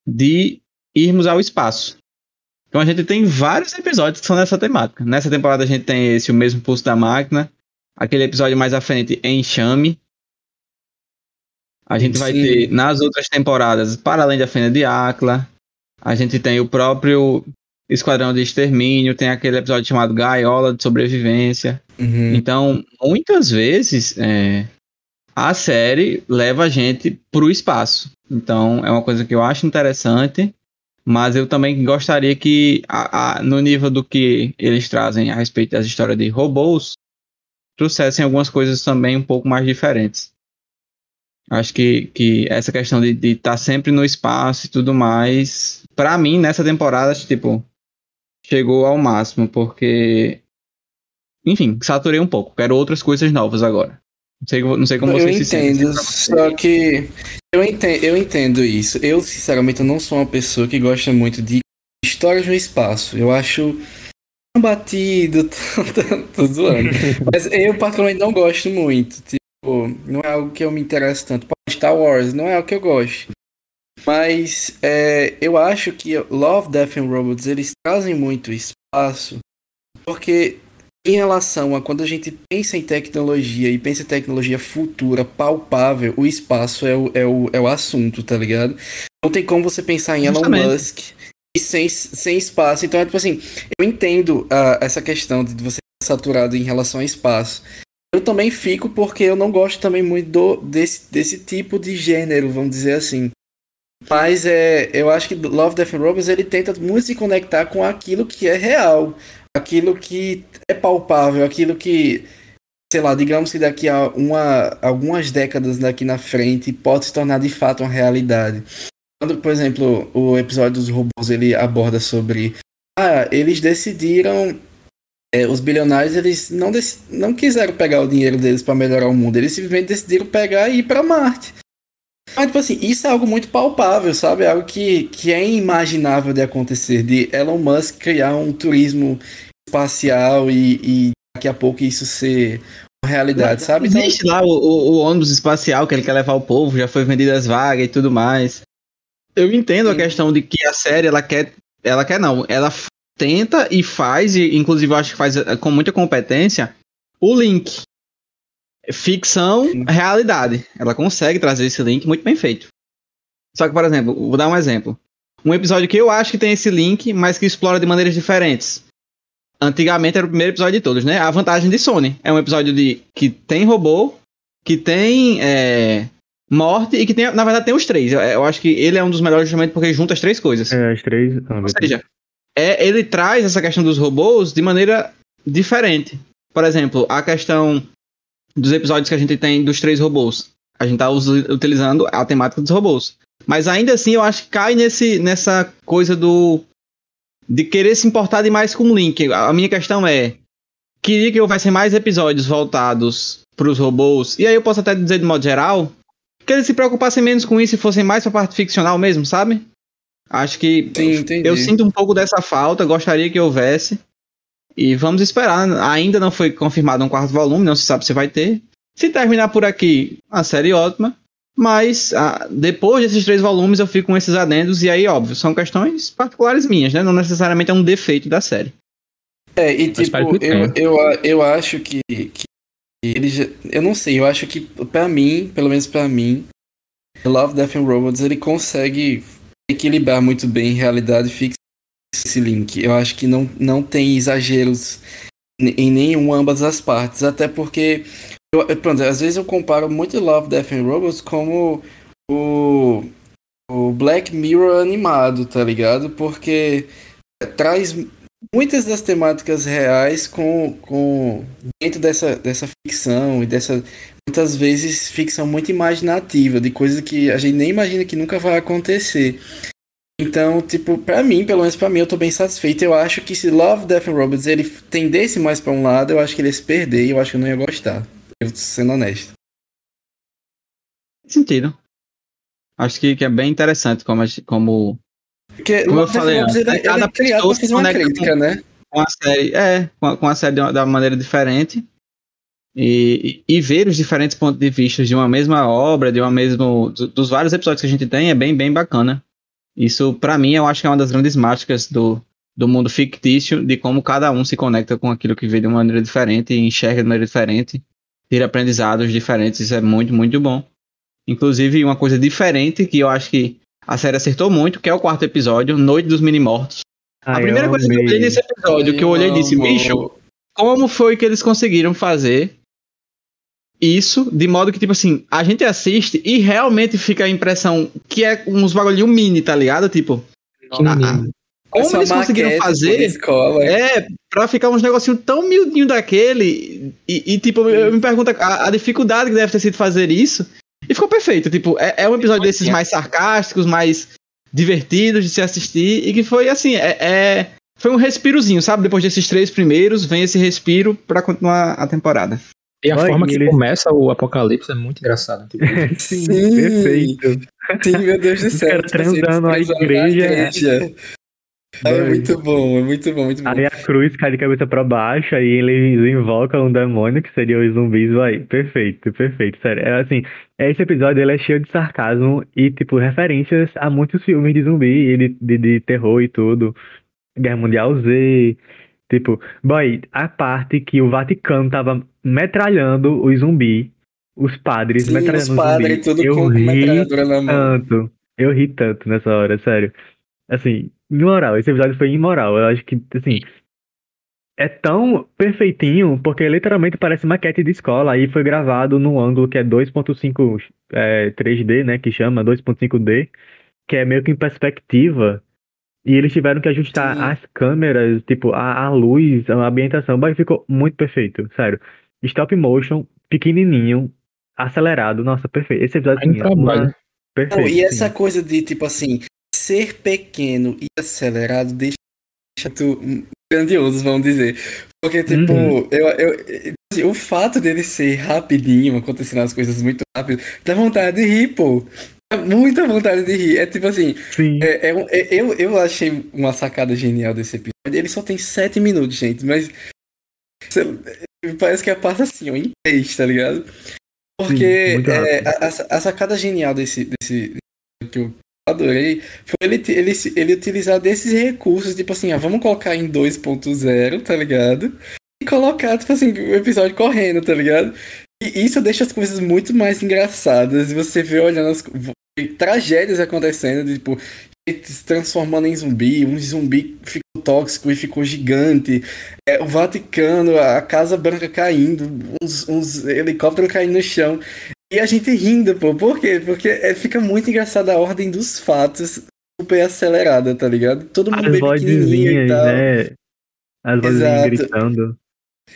de irmos ao espaço. Então a gente tem vários episódios que são nessa temática. Nessa temporada a gente tem esse O Mesmo Pulso da Máquina, aquele episódio mais à frente, Enxame. A gente vai Sim. ter nas outras temporadas, para além da Fenda de Áquila, a gente tem o próprio Esquadrão de Extermínio, tem aquele episódio chamado Gaiola de Sobrevivência. Uhum. Então, muitas vezes, é, a série leva a gente pro espaço. Então, é uma coisa que eu acho interessante, mas eu também gostaria que, a- a- no nível do que eles trazem a respeito das histórias de robôs, trouxessem algumas coisas também um pouco mais diferentes. Acho que, que essa questão de estar sempre no espaço e tudo mais, pra mim, nessa temporada, tipo, chegou ao máximo, porque enfim, saturei um pouco. Quero outras coisas novas agora. Não sei, não sei como eu vocês se sentem. entendo, vocês. só que eu entendo, eu entendo isso. Eu, sinceramente, eu não sou uma pessoa que gosta muito de histórias no espaço. Eu acho tão batido, tô zoando. Mas eu, particularmente, não gosto muito. Tipo, não é algo que eu me interesso tanto. Star Wars não é algo que eu gosto. Mas é, eu acho que Love, Death and Robots, eles trazem muito espaço, porque em relação a quando a gente pensa em tecnologia e pensa em tecnologia futura, palpável, o espaço é o, é o, é o assunto, tá ligado? Não tem como você pensar em Elon Justamente. Musk e sem, sem espaço. Então, é tipo assim, eu entendo ah, essa questão de você estar saturado em relação ao espaço. Eu também fico porque eu não gosto também muito do, desse, desse tipo de gênero, vamos dizer assim. Mas é, eu acho que Love, Death and Robots ele tenta muito se conectar com aquilo que é real, aquilo que é palpável, aquilo que, sei lá, digamos que daqui a uma, algumas décadas daqui na frente pode se tornar de fato uma realidade. Quando, por exemplo, o episódio dos robôs ele aborda sobre ah, eles decidiram é, os bilionários eles não, não quiseram pegar o dinheiro deles para melhorar o mundo, eles simplesmente decidiram pegar e ir para Marte. Mas, tipo assim, isso é algo muito palpável, sabe? É algo que, que é inimaginável de acontecer, de Elon Musk criar um turismo espacial e, e daqui a pouco isso ser uma realidade, sabe? Então, existe lá o, o, o, ônibus espacial que ele quer levar o povo, já foi vendido as vagas e tudo mais. Eu entendo Sim. a questão de que a série, ela quer. Ela quer não, ela tenta e faz, e inclusive eu acho que faz eh, com muita competência, o link. Ficção, realidade. Ela consegue trazer esse link muito bem feito. Só que, por exemplo, vou dar um exemplo. Um episódio que eu acho que tem esse link, mas que explora de maneiras diferentes. Antigamente era o primeiro episódio de todos, né? A vantagem de Sony. É um episódio de que tem robô, que tem é, morte e que tem, na verdade, tem os três. Eu, eu, acho que ele é um dos melhores justamente porque junta as três coisas. É, as três. Ah, Ou seja, é, ele traz essa questão dos robôs de maneira diferente. Por exemplo, a questão dos episódios que a gente tem dos três robôs. A gente tá utilizando a temática dos robôs. Mas ainda assim, eu acho que cai nesse, nessa coisa do. de querer se importar demais com o Link. A minha questão é. Queria que houvesse mais episódios voltados para os robôs. E aí eu posso até dizer de modo geral. Que eles se preocupassem menos com isso e fossem mais pra parte ficcional mesmo, sabe? Acho que Sim, eu sinto um pouco dessa falta, gostaria que houvesse. E vamos esperar. Ainda não foi confirmado um quarto volume, não se sabe se vai ter. Se terminar por aqui, a série ótima. Mas ah, depois desses três volumes eu fico com esses adendos, e aí, óbvio, são questões particulares minhas, né? Não necessariamente é um defeito da série. É, e tipo, eu, eu, eu acho que, que ele já, Eu não sei, eu acho que para mim, pelo menos para mim, Love, Death and Robots, ele consegue equilibrar muito bem realidade fixa esse link. Eu acho que não, não tem exageros em nenhuma ambas as partes, até porque eu, pronto, às vezes eu comparo muito Love, Death and Robots como o, o Black Mirror animado, tá ligado? Porque traz muitas das temáticas reais com, com dentro dessa, dessa ficção e dessa muitas vezes ficção muito imaginativa de coisas que a gente nem imagina que nunca vai acontecer. Então, tipo, para mim, pelo menos para mim, eu tô bem satisfeito. Eu acho que se Love, Death and Robots ele tendesse mais para um lado, eu acho que ele ia se perder e eu acho que eu não ia gostar. Eu sendo honesto. Sentido. Acho que, que é bem interessante como, como porque Como eu falei, antes, ele, cada ele pessoa fez uma crítica, com, né? Com a série, é, com a, com a série de uma, da maneira diferente. E, e, ver os diferentes pontos de vista de uma mesma obra, de uma mesmo dos vários episódios que a gente tem, é bem, bem bacana. Isso, para mim, eu acho que é uma das grandes mágicas do, do mundo fictício, de como cada um se conecta com aquilo que vê de uma maneira diferente enxerga de maneira diferente, tira aprendizados diferentes, isso é muito, muito bom. Inclusive, uma coisa diferente que eu acho que a série acertou muito, que é o quarto episódio, Noite dos Mini-Mortos. A primeira coisa que eu olhei nesse episódio, que eu olhei e disse, bicho, como foi que eles conseguiram fazer isso de modo que, tipo assim, a gente assiste e realmente fica a impressão que é uns bagulhinho mini, tá ligado? Tipo, a, a, como eles conseguiram fazer escola. é pra ficar uns negocinhos tão miudinho daquele e, e tipo, eu me pergunto a, a, dificuldade que deve ter sido fazer isso e ficou perfeito. Tipo, é, é um episódio desses mais sarcásticos, mais divertidos de se assistir. E que foi assim, é, é, foi um respirozinho, sabe? Depois desses três primeiros, vem esse respiro para continuar a temporada. E a forma que ele... começa o apocalipse é muito engraçado. Tipo, sim, sim, perfeito. Sim, meu Deus do céu. Os transando a igreja. igreja. É muito bom, é muito bom, muito bom. Aí a cruz cai de cabeça pra baixo, aí eles invocam um demônio, que seria os zumbis, vai. Perfeito, perfeito, sério. É assim, esse episódio ele é cheio de sarcasmo e, tipo, referências a muitos filmes de zumbi, de, de, de terror e tudo. Guerra Mundial Z. Tipo, boy, a parte que o Vaticano tava metralhando os zumbis, os padres Sim, metralhando os, padres, tudo eu com ri tanto. Eu ri tanto nessa hora, sério. Assim, imoral. Esse episódio foi imoral. Eu acho que, assim, é tão perfeitinho porque literalmente parece maquete de escola. Aí foi gravado num ângulo que é 2.5 é, 3D, né? Que chama 2.5D, que é meio que em perspectiva. E eles tiveram que ajustar Sim. as câmeras, tipo, a, a luz, a ambientação. Mas ficou muito perfeito, sério. Stop motion, pequenininho, acelerado. Nossa, perfeito. Esse episódio é uma... perfeito. Não, e essa sim. coisa de, tipo assim, ser pequeno e acelerado deixa muito grandiosos, vamos dizer. Porque, tipo, Uhum. eu, eu, assim, o fato dele ser rapidinho, acontecendo as coisas muito rápido, dá vontade de rir, pô. Dá muita vontade de rir. É tipo assim, Sim. é, é é- eu, eu achei uma sacada genial desse episódio. Ele só tem sete minutos, gente, mas parece que é passa assim, ó, em três, tá ligado? Porque muito é, rápido. a, a- a sacada genial desse, desse que eu adorei foi ele, ele, ele utilizar desses recursos, tipo assim, ah, vamos colocar em 2.0, tá ligado? E colocar, tipo assim, o episódio correndo, tá ligado? E isso deixa as coisas muito mais engraçadas. E você vê olhando as tragédias acontecendo, tipo, se transformando em zumbi, um zumbi ficou tóxico e ficou gigante, é, o Vaticano, a Casa Branca caindo, uns, uns helicópteros caindo no chão. E a gente rindo, pô. Por quê? Porque é, fica muito engraçada a ordem dos fatos super acelerada, tá ligado? Todo mundo As bem pequenininho e tal. né? As vozinhas Exato. gritando.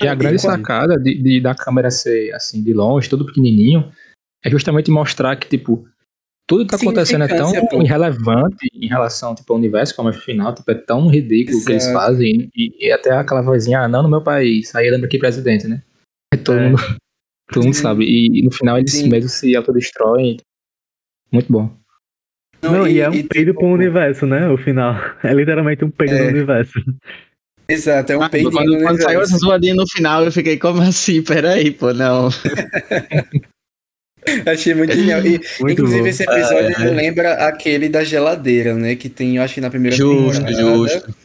E a grande E sacada de, de- da câmera ser assim, de longe, tudo pequenininho, é justamente mostrar que, tipo, tudo que tá acontecendo é tão pô. irrelevante em relação, tipo, ao universo, como é final, tipo, é tão ridículo o que eles fazem, e, e até aquela vozinha, ah, não no meu país, aí lembra que presidente, né? Aí todo É. mundo, todo mundo sabe, e, e no final eles Sim. mesmos se autodestroem, muito bom. Não, e, é um e, peido tipo, pro universo, né? O final. É literalmente um peido É. do universo. Exato, é um Ah, peidinho quando, no quando saiu essa zoadinha no final, eu fiquei, como assim? Peraí, pô, não. Achei muito genial. E, Muito inclusive, bom. esse episódio Ah, é. lembra aquele da geladeira, né? Que tem, eu acho que na primeira Justo, temporada. justo.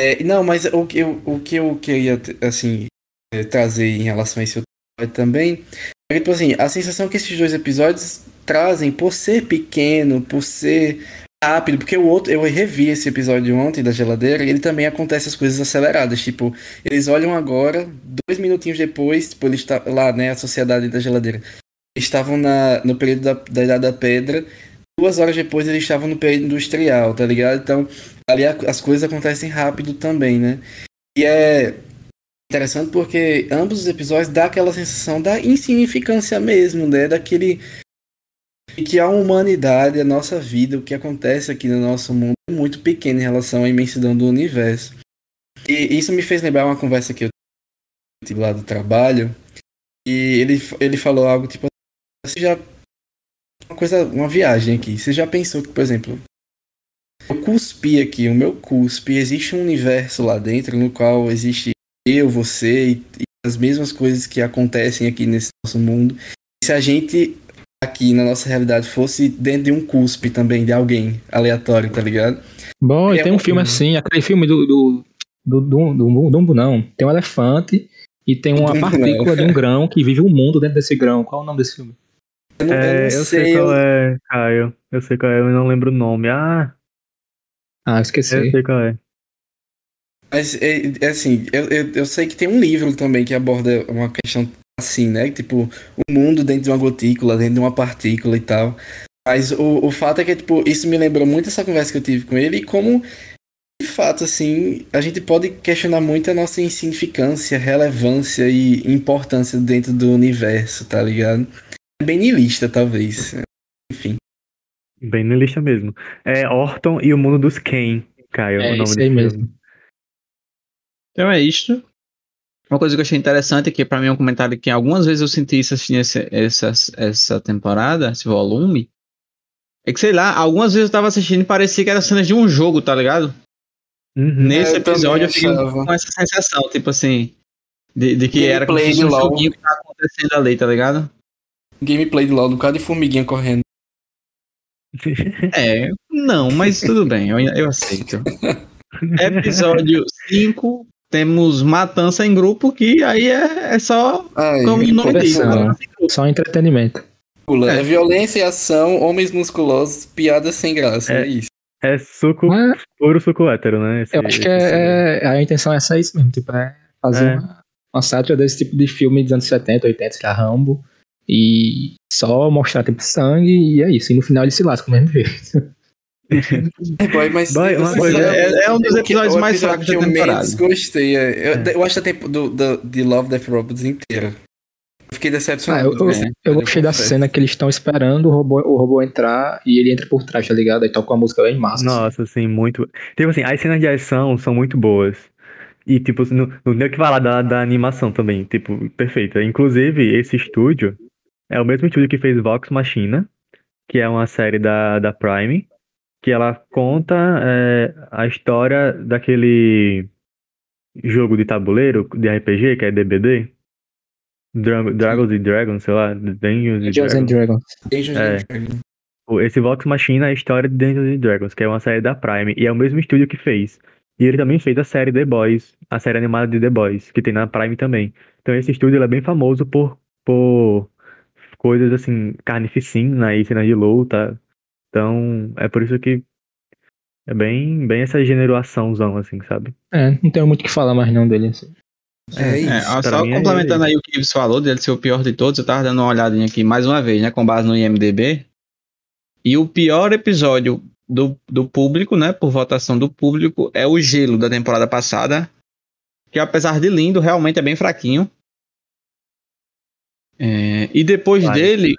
É, não, mas o que eu, o que eu queria, assim, é, trazer em relação a esse outro episódio também é que, tipo assim, a sensação que esses dois episódios trazem por ser pequeno, por ser rápido, porque o outro, eu revi esse episódio ontem da geladeira e ele também acontece as coisas aceleradas, tipo, eles olham agora, dois minutinhos depois, tipo, eles estão lá, né, a sociedade da geladeira, estavam na, no período da, da Idade da Pedra, duas horas depois eles estavam no período industrial, tá ligado? Então, ali a- as coisas acontecem rápido também, né? E é interessante porque ambos os episódios dá aquela sensação da insignificância mesmo, né? Daquele que a humanidade, a nossa vida, o que acontece aqui no nosso mundo é muito pequeno em relação à imensidão do universo. E isso me fez lembrar uma conversa que eu tive lá do trabalho. E ele, ele falou algo tipo você já uma coisa, uma viagem aqui. Você já pensou que, por exemplo, eu cuspi aqui, o meu cuspe, existe um universo lá dentro no qual existe eu, você e, e as mesmas coisas que acontecem aqui nesse nosso mundo. E se a gente aqui na nossa realidade fosse dentro de um cuspe também de alguém aleatório, tá ligado? Bom, e tem um um- filme assim, aquele filme do, do, do, do, do Dumbo, não. Tem um elefante e tem uma partícula de um grão que vive um mundo dentro desse grão. Qual é o nome desse filme? Eu não, eu É, não eu sei sei, qual eu, é, Caio. Eu sei qual é, eu não lembro o nome. Ah, Ah, eu esqueci. sei qual é. mas é, é assim, eu, eu, eu sei que tem um livro também que aborda uma questão assim, né? Tipo, o mundo dentro de uma gotícula, dentro de uma partícula e tal. Mas o, o fato é que, tipo, isso me lembrou muito essa conversa que eu tive com ele e como, de fato, assim, a gente pode questionar muito a nossa insignificância, relevância e importância dentro do universo, tá ligado? É bem niilista, talvez. Enfim. Bem na lista mesmo. É Orton e o Mundo dos Ken, Caio, É o nome isso aí filme. mesmo. Então é isto. Uma coisa que eu achei interessante, que pra mim é um comentário que algumas vezes eu senti isso assistindo esse- essa, essa temporada, esse volume, é que, sei lá, algumas vezes eu tava assistindo e parecia que era cenas de um jogo, tá ligado? Uhum. Nesse eu também episódio eu fiquei achava. com essa sensação, tipo assim, de, de que era como se Gameplay fosse um joguinho que tava acontecendo ali, tá ligado? Gameplay de LOL, um bocado de formiguinha correndo. É, não, mas tudo bem, eu, eu aceito. Episódio 5, temos matança em grupo, que aí é, é só Ai, como o nome diz. grupo. Só entretenimento. É. É violência e ação, homens musculosos, piadas sem graça. É, É. isso. É suco, Mas puro suco hétero, né? Esse- eu acho que filme. é, é- a intenção é essa isso mesmo, tipo, é fazer É. uma, uma sátira desse tipo de filme dos anos 70, 80, que é Rambo, e só mostrar tipo sangue e é isso. E no final ele se lasca do mesmo jeito. É, boy, mas Boy, é- é um dos o que- episódios o mais episódio fracos que da eu temporada. menos gostei. é- Eu, É. eu acho a tempo do, do- de Love Death Robots inteira. Fiquei Ah, decepcionado. eu, eu, né? eu gostei da cena que eles estão esperando o robô, o robô entrar e ele entra por trás, tá ligado? Aí toca uma música bem massa. assim. Nossa, assim, muito. Tipo assim, as cenas de ação são muito boas. E, tipo, não, não tem o que falar da, da animação também. Tipo, perfeita. Inclusive, esse estúdio é o mesmo estúdio que fez Vox Machina, que é uma série da, da Prime, que ela conta é, a história daquele jogo de tabuleiro, de RPG, que é DBD. Dra Dragons and Dragons, sei lá, Dungeons and Dungeons and Dragons. Dungeons É. Dragons. Esse Vox Machina é a história de Dungeons and Dragons, que é uma série da Prime, e é o mesmo estúdio que fez. E ele também fez a série The Boys, a série animada de The Boys, que tem na Prime também. Então esse estúdio ele é bem famoso por, por coisas assim, carnificina e cenas de luta. Então é por isso que é bem, bem essa generaçãozão, assim, sabe? É, não tenho muito o que falar mais não dele. Assim. É isso. É, ó, pra só é complementando aí o que você falou dele ser o pior de todos, eu tava dando uma olhadinha aqui mais uma vez, né, com base no IMDB. E o pior episódio do, do público, né, por votação do público, é o Gelo da temporada passada, que apesar de lindo, realmente é bem fraquinho. É, e depois Vale. dele,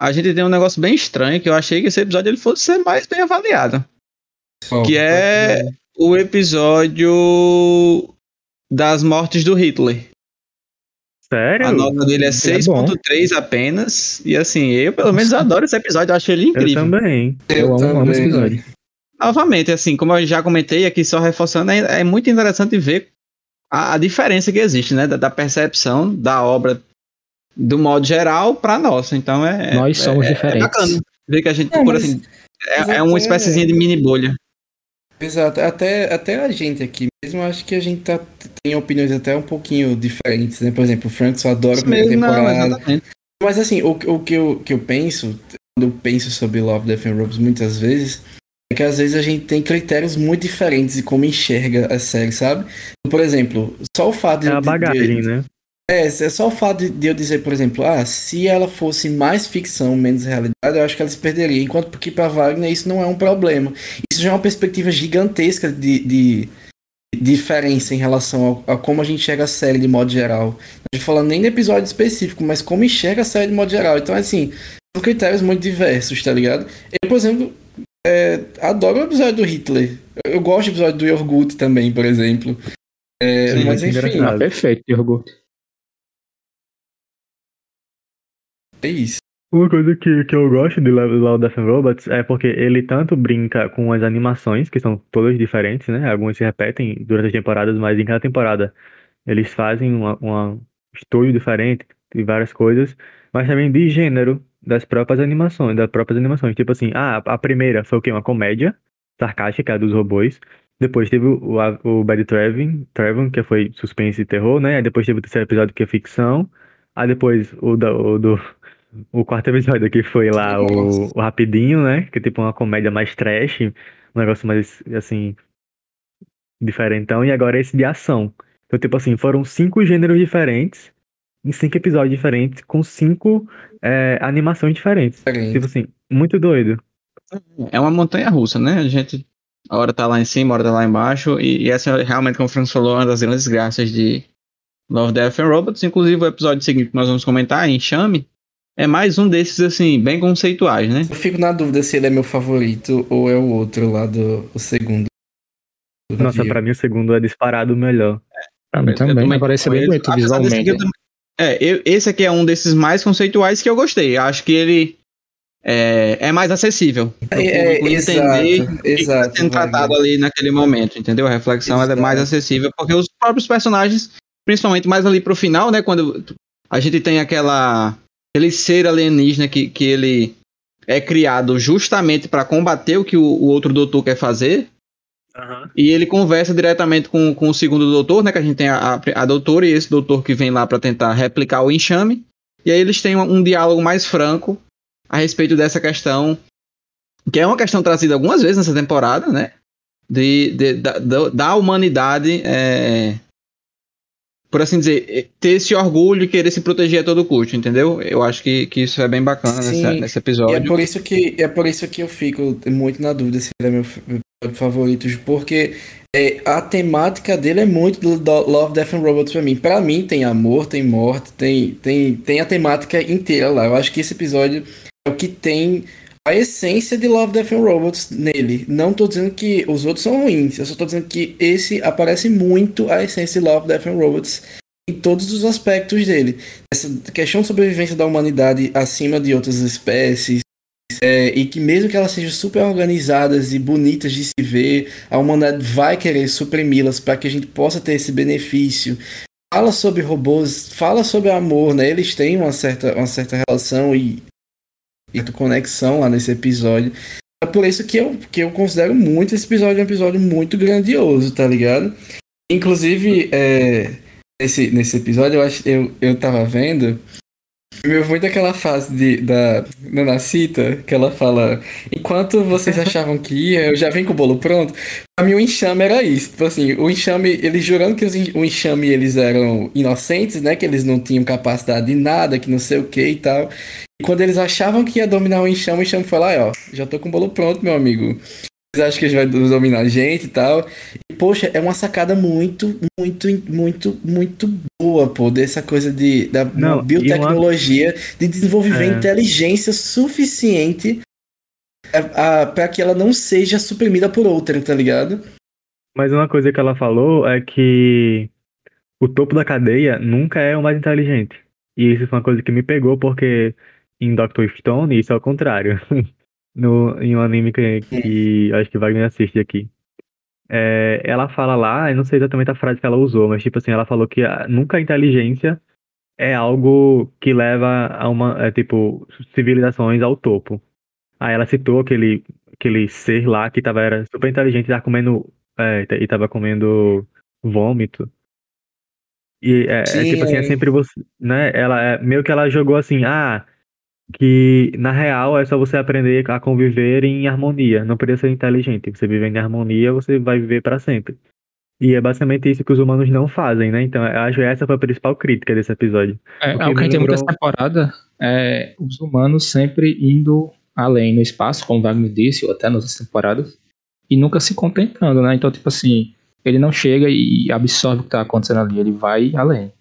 a gente tem um negócio bem estranho, que eu achei que esse episódio ele fosse ser mais bem avaliado. Que é o episódio das mortes do Hitler. Sério? A nota dele é Ele é bom. 6.3 apenas. E assim, eu pelo menos adoro esse episódio, eu achei ele Eu incrível. também. Eu, amo, amo esse também. episódio. Novamente, assim, como eu já comentei aqui, só reforçando, é, é muito interessante ver a, a diferença que existe, né? Da, da percepção da obra do modo geral para nossa. Então é. Nós é- somos é, diferentes. É bacana ver que a gente, Não, por assim, é, é uma espéciezinha de mini bolha. Exato, até, até a gente aqui mesmo, acho que a gente tá, tem opiniões até um pouquinho diferentes, né? Por exemplo, o Frank só adora a primeira Mesmo, não, temporada. exatamente. Mas assim, o, o que, eu, que eu penso, quando eu penso sobre Love, Death and Robots muitas vezes, é que às vezes a gente tem critérios muito diferentes de como enxerga a série, sabe? Por exemplo, só o fato de... É a bagagem, de- né? É, é só o fato de, de eu dizer, por exemplo, ah, se ela fosse mais ficção, menos realidade, eu acho que ela se perderia. Enquanto que para Wagner isso não é um problema. Isso já é uma perspectiva gigantesca de, de, diferença em relação ao- a, como a gente enxerga a série de modo geral. Não estou falando nem de episódio específico, mas como enxerga a série de modo geral. Então, assim, são critérios muito diversos, tá ligado? Eu, por exemplo, é, adoro o episódio do Hitler. Eu, eu gosto do episódio do Yorgut também, por exemplo. É, Sim, mas enfim. Ah, perfeito, iogurte. É isso. Uma coisa que, que eu gosto de Love Death and Robots é porque ele tanto brinca com as animações, que são todas diferentes, né? Algumas se repetem durante as temporadas, mas em cada temporada eles fazem uma estúdio diferente e várias coisas, mas também de gênero das próprias animações, das próprias animações. Tipo assim, ah, a primeira foi o quê? Uma comédia sarcástica dos robôs. Depois teve o, o, Bad Trevin, que foi suspense e terror, né? Aí depois teve o terceiro episódio que é ficção. Aí depois o, da, o do o quarto episódio que foi lá o, o Rapidinho, né? Que é tipo uma comédia mais trash, um negócio mais, assim, diferentão. E agora esse de ação. Então, tipo assim, foram cinco gêneros diferentes, em cinco episódios diferentes, com cinco é, animações diferentes. Diferente. Tipo assim, muito doido. É uma montanha russa, né? A gente, a hora tá lá em cima, a hora tá lá embaixo. E, e essa é realmente, como o Francis falou, uma das grandes graças de Love, Death and Robots. Inclusive, o episódio seguinte que nós vamos comentar, Enxame, é mais um desses, assim, bem conceituais, né? Eu fico na dúvida se ele é meu favorito ou é o outro lá do o segundo. do Nossa, pra mim o segundo é disparado o melhor. Pra mim também, também agora esse é bem bonito visualmente. aqui É, eu- esse aqui é um desses mais conceituais que eu gostei. Acho que ele é, é mais acessível. É, é, exato, entender o que exato, está sendo tratado ali naquele momento, entendeu? A reflexão ela é mais acessível, porque os próprios personagens, principalmente mais ali pro final, né? Quando a gente tem aquela aquele ser alienígena que, que ele é criado justamente para combater o que o, o outro doutor quer fazer. E ele conversa diretamente com, com o segundo doutor, né? Que a gente tem a, a, a doutora e esse doutor que vem lá para tentar replicar o enxame. E aí eles têm um, um diálogo mais franco a respeito dessa questão, que é uma questão trazida algumas vezes nessa temporada, né? De, de- da, da- da humanidade é, por assim dizer, ter esse orgulho e querer se proteger a todo custo, entendeu? Eu acho que, que isso é bem bacana nessa, nesse episódio. E é por isso que é por isso que eu fico muito na dúvida se ele é meu, meu favorito, porque é, a temática dele é muito do, do Love, Death and Robots pra mim. Pra mim tem amor, tem morte, tem, tem, tem a temática inteira lá. Eu acho que esse episódio é o que tem a essência de Love, Death and Robots nele. Não tô dizendo que os outros são ruins, eu só tô dizendo que esse aparece muito a essência de Love, Death and Robots em todos os aspectos dele. Essa questão de sobrevivência da humanidade acima de outras espécies, é, e que mesmo que elas sejam super organizadas e bonitas de se ver, a humanidade vai querer suprimi-las para que a gente possa ter esse benefício. Fala sobre robôs, fala sobre amor, né? Eles têm uma certa, uma certa relação e, conexão lá nesse episódio. É por isso que eu, que eu considero muito esse episódio um episódio muito grandioso, tá ligado? Inclusive, é, nesse, nesse episódio, eu, acho, eu, eu tava vendo me muito aquela fase de, da Nanacita, que ela fala: Enquanto vocês achavam que ia, eu já vim com o bolo pronto. Pra mim, o enxame era isso. Tipo assim, o enxame, eles jurando que os, o enxame eles eram inocentes, né? Que eles não tinham capacidade de nada, que não sei o que e tal. E quando eles achavam que ia dominar o enxame, o enxame foi lá: Ó, já tô com o bolo pronto, meu amigo acham que a gente vai dominar a gente e tal. E, poxa, é uma sacada muito, muito, muito, muito boa, pô, dessa coisa de, da Não, biotecnologia, uma... de desenvolver é. inteligência suficiente para que ela não seja suprimida por outra, tá ligado? Mas uma coisa que ela falou é que o topo da cadeia nunca é o mais inteligente. E isso foi uma coisa que me pegou, porque em Doctor Stone isso é o contrário. no, em um anime que, que acho que Wagner assiste aqui. É, ela fala lá, eu não sei exatamente a frase que ela usou, mas tipo assim, ela falou que a, nunca a inteligência é algo que leva a uma, é, tipo, civilizações ao topo. Aí ela citou aquele, aquele ser lá que tava, era super inteligente e tava comendo, é, e tava comendo vômito. E é, Sim, é tipo assim, é sempre você, né? Ela, é, meio que ela jogou assim, ah, que na real é só você aprender a conviver em harmonia, não precisa ser inteligente. Você vivendo em harmonia, você vai viver para sempre. E é basicamente isso que os humanos não fazem, né? Então, eu acho que essa foi a principal crítica desse episódio. É, o que a gente tem muita temporada é os humanos sempre indo além no espaço, como o Wagner disse, ou até nas temporadas, e nunca se contentando, né? Então, tipo assim, ele não chega e absorve o que tá acontecendo ali, ele vai além.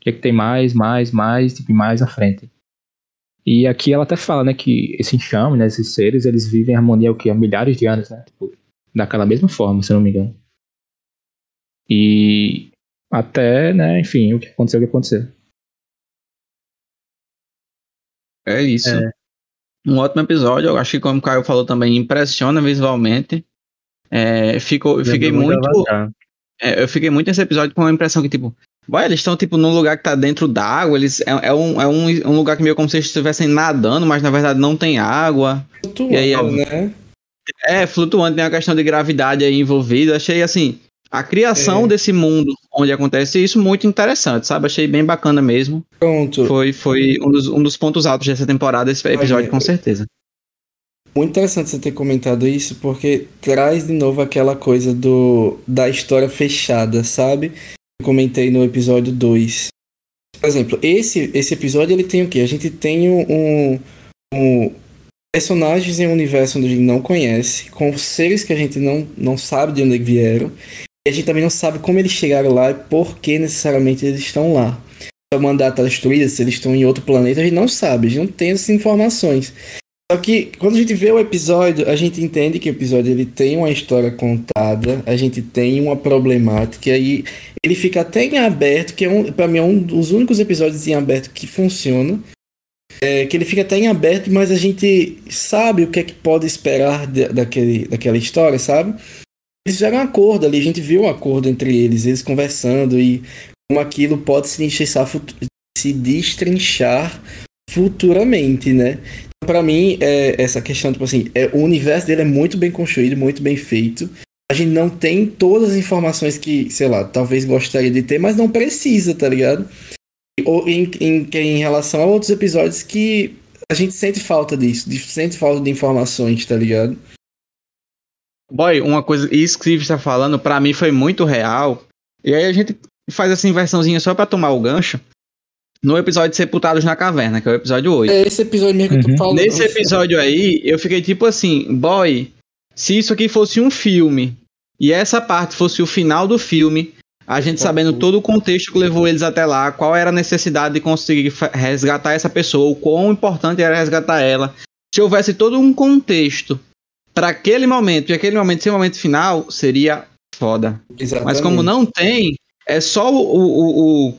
Quer que tem mais, mais, mais, tipo, mais à frente. E aqui ela até fala, né, que esse enxame, né, esses seres, eles vivem em harmonia o que há milhares de anos, né? Tipo, daquela mesma forma, se não me engano. E até, né, enfim, o que aconteceu, o que aconteceu. É isso. É. Um ótimo episódio, eu acho que como o Caio falou também, impressiona visualmente. É, ficou, fiquei muito. É, eu fiquei muito nesse episódio com a impressão que, tipo, Vai, eles estão, tipo, num lugar que tá dentro d'água, eles... É, é, um, é um, um lugar que meio como se eles estivessem nadando, mas na verdade não tem água. Flutuando, e aí, é, né? É, flutuando, tem a questão de gravidade aí envolvida. Achei, assim, a criação é. desse mundo onde acontece isso muito interessante, sabe? Achei bem bacana mesmo. Pronto. Foi, foi um, dos, um dos pontos altos dessa temporada, esse episódio, com certeza. Muito interessante você ter comentado isso, porque traz de novo aquela coisa do da história fechada, sabe? Comentei no episódio 2. Por exemplo, esse, esse episódio ele tem o quê? A gente tem um, um personagens em um universo onde a gente não conhece, com seres que a gente não, não sabe de onde vieram, e a gente também não sabe como eles chegaram lá e por que necessariamente eles estão lá. Se a humanidade está destruída, se eles estão em outro planeta, a gente não sabe, a gente não tem essas informações. Só que quando a gente vê o episódio, a gente entende que o episódio ele tem uma história contada, a gente tem uma problemática e ele fica até em aberto, que é um, para mim é um dos únicos episódios em aberto que funciona. É, que ele fica até em aberto, mas a gente sabe o que é que pode esperar de, daquele, daquela história, sabe? Eles fizeram um acordo ali, a gente viu um acordo entre eles, eles conversando e como aquilo pode se destrinchar, se destrinchar futuramente, né? para mim, é, essa questão, tipo assim, é, o universo dele é muito bem construído, muito bem feito. A gente não tem todas as informações que, sei lá, talvez gostaria de ter, mas não precisa, tá ligado? Ou em, em, em relação a outros episódios que a gente sente falta disso, sente falta de informações, tá ligado? Boy, uma coisa, isso que você está falando, para mim foi muito real. E aí a gente faz essa inversãozinha só pra tomar o gancho. No episódio de Sepultados na Caverna, que é o episódio 8. É esse episódio mesmo que eu Uhum. falando. Nesse episódio aí, eu fiquei tipo assim, boy, se isso aqui fosse um filme e essa parte fosse o final do filme, a gente sabendo todo o contexto que levou eles até lá, qual era a necessidade de conseguir resgatar essa pessoa, o quão importante era resgatar ela. Se houvesse todo um contexto para aquele momento e aquele momento ser o momento final, seria foda. Exatamente. Mas como não tem, é só o, o, o,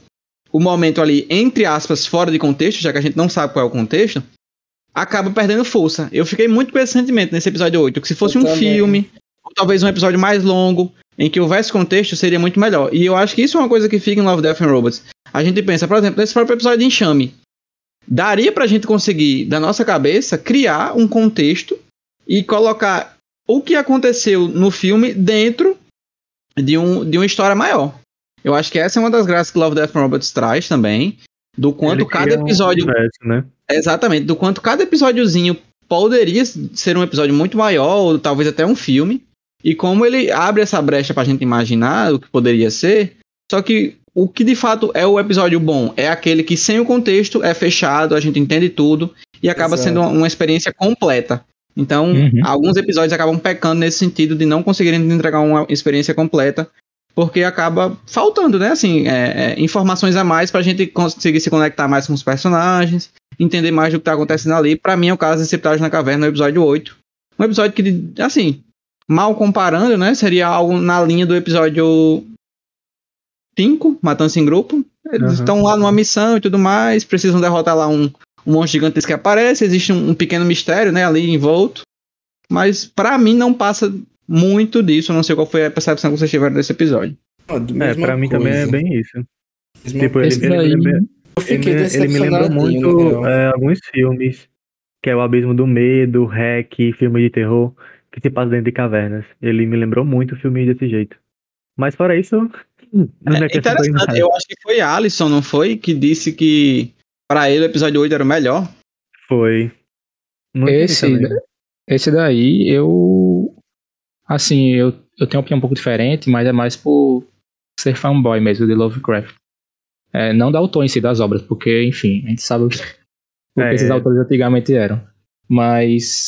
o momento ali, entre aspas, fora de contexto, já que a gente não sabe qual é o contexto, acaba perdendo força. Eu fiquei muito com esse sentimento nesse episódio 8, que se fosse Eu um também. filme, ou talvez um episódio mais longo, em que houvesse contexto, seria muito melhor. E eu acho que isso é uma coisa que fica em Love, Death and Robots. A gente pensa, por exemplo, nesse próprio episódio de Enxame, daria pra gente conseguir, da nossa cabeça, criar um contexto e colocar o que aconteceu no filme dentro de, um, de uma história maior. Eu acho que essa é uma das graças que Love, Death and Robots traz também, do quanto Ele cada cria um episódio universo, né? Exatamente, do quanto cada episódiozinho poderia ser um episódio muito maior, ou talvez até um filme, e como ele abre essa brecha pra gente imaginar o que poderia ser, só que o que de fato é o episódio bom é aquele que sem o contexto é fechado, a gente entende tudo, e acaba Exato. sendo uma, uma experiência completa. Então, Uhum. alguns episódios acabam pecando nesse sentido de não conseguirem entregar uma experiência completa, porque acaba faltando, né? Assim, é, é, informações a mais pra gente conseguir se conectar mais com os personagens, entender mais do que tá acontecendo ali. Pra mim é o caso desse episódio na caverna, no episódio 8. Um episódio que, assim, mal comparando, né? Seria algo na linha do episódio 5, Matança em Grupo. Eles Aham. estão lá numa missão e tudo mais, precisam derrotar lá um, um monstro gigantesco que aparece, existe um, um pequeno mistério, né, ali envolto. Mas pra mim não passa muito disso, eu não sei qual foi a percepção que vocês tiveram desse episódio. Ah, É, pra mim também é coisa. bem isso. Mesma Tipo, coisa. ele, ele, daí- Eu ele, fiquei ele me lembra decepcionadinho, muito é, alguns filmes, que é o Abismo do Medo, Hack, filme de terror, que se passa dentro de cavernas. Ele me lembrou muito filme desse jeito. Mas fora isso, não É interessante, eu acho que foi Alisson, não foi? Que disse que pra ele o episódio 8 era o melhor. Foi. Muito Esse, esse daí, eu. Assim, eu, eu tenho uma opinião um pouco diferente, mas é mais por ser fanboy mesmo de Lovecraft. É, não da autor em si das obras, porque, enfim, a gente sabe o que, É. esses autores antigamente eram. Mas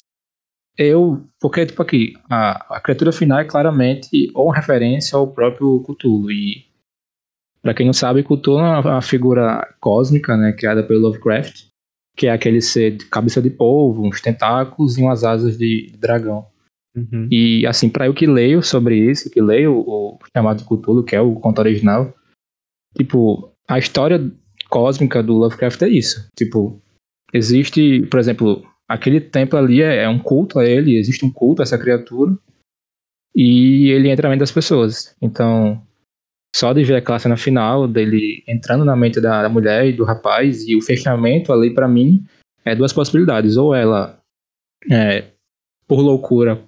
eu. Porque, tipo, aqui, a, a criatura final é claramente ou uma referência ao próprio Cthulhu. E, pra quem não sabe, Cthulhu é uma, uma figura cósmica, né, criada pelo Lovecraft que é aquele ser de cabeça de polvo, uns tentáculos e umas asas de dragão. Uhum. E assim, para eu que leio sobre isso, que leio o chamado Cthulhu, que é o conto original, tipo, a história cósmica do Lovecraft é isso. Tipo, existe, por exemplo, aquele templo ali é, é um culto a ele, existe um culto a essa criatura, e ele entra na mente das pessoas. Então, só de ver aquela cena final dele entrando na mente da, da mulher e do rapaz e o fechamento ali pra mim é duas possibilidades ou ela é, por loucura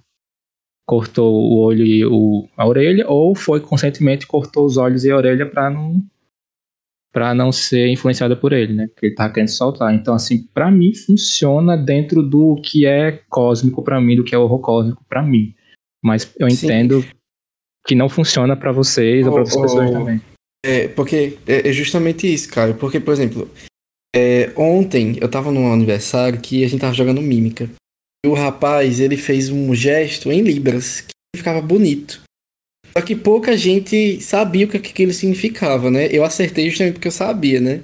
cortou o olho e o, a orelha ou foi conscientemente cortou os olhos e a orelha pra não para não ser influenciada por ele, né? Que ele tá querendo soltar. Então assim, pra mim funciona dentro do que é cósmico pra mim, do que é horror cósmico pra mim. Mas eu Sim. entendo que não funciona pra vocês ou pra Ô, outras ô, pessoas também. É, porque é é justamente isso, cara. Porque, por exemplo, é, ontem eu tava num aniversário que a gente tava jogando mímica. O rapaz, ele fez um gesto em Libras que ficava bonito. Só que pouca gente sabia o que aquilo significava, né? Eu acertei justamente porque eu sabia, né?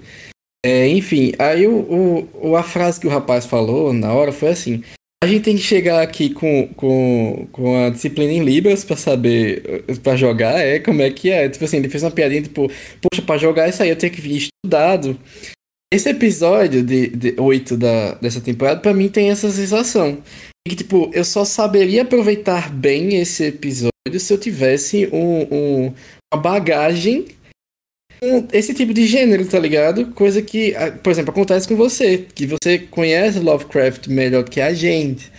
É, enfim, aí o, o, a frase que o rapaz falou na hora foi assim: a gente tem que chegar aqui com, com, com a disciplina em Libras pra saber, pra jogar, é, como é que é. Tipo assim, ele fez uma piadinha, tipo, poxa, pra jogar isso aí eu tenho que vir estudado. Esse episódio de, de 8 da, dessa temporada, pra mim, tem essa sensação. Que, tipo, eu só saberia aproveitar bem esse episódio se eu tivesse um, um- uma bagagem com esse tipo de gênero, tá ligado? Coisa que, por exemplo, acontece com você, que você conhece Lovecraft melhor que a gente.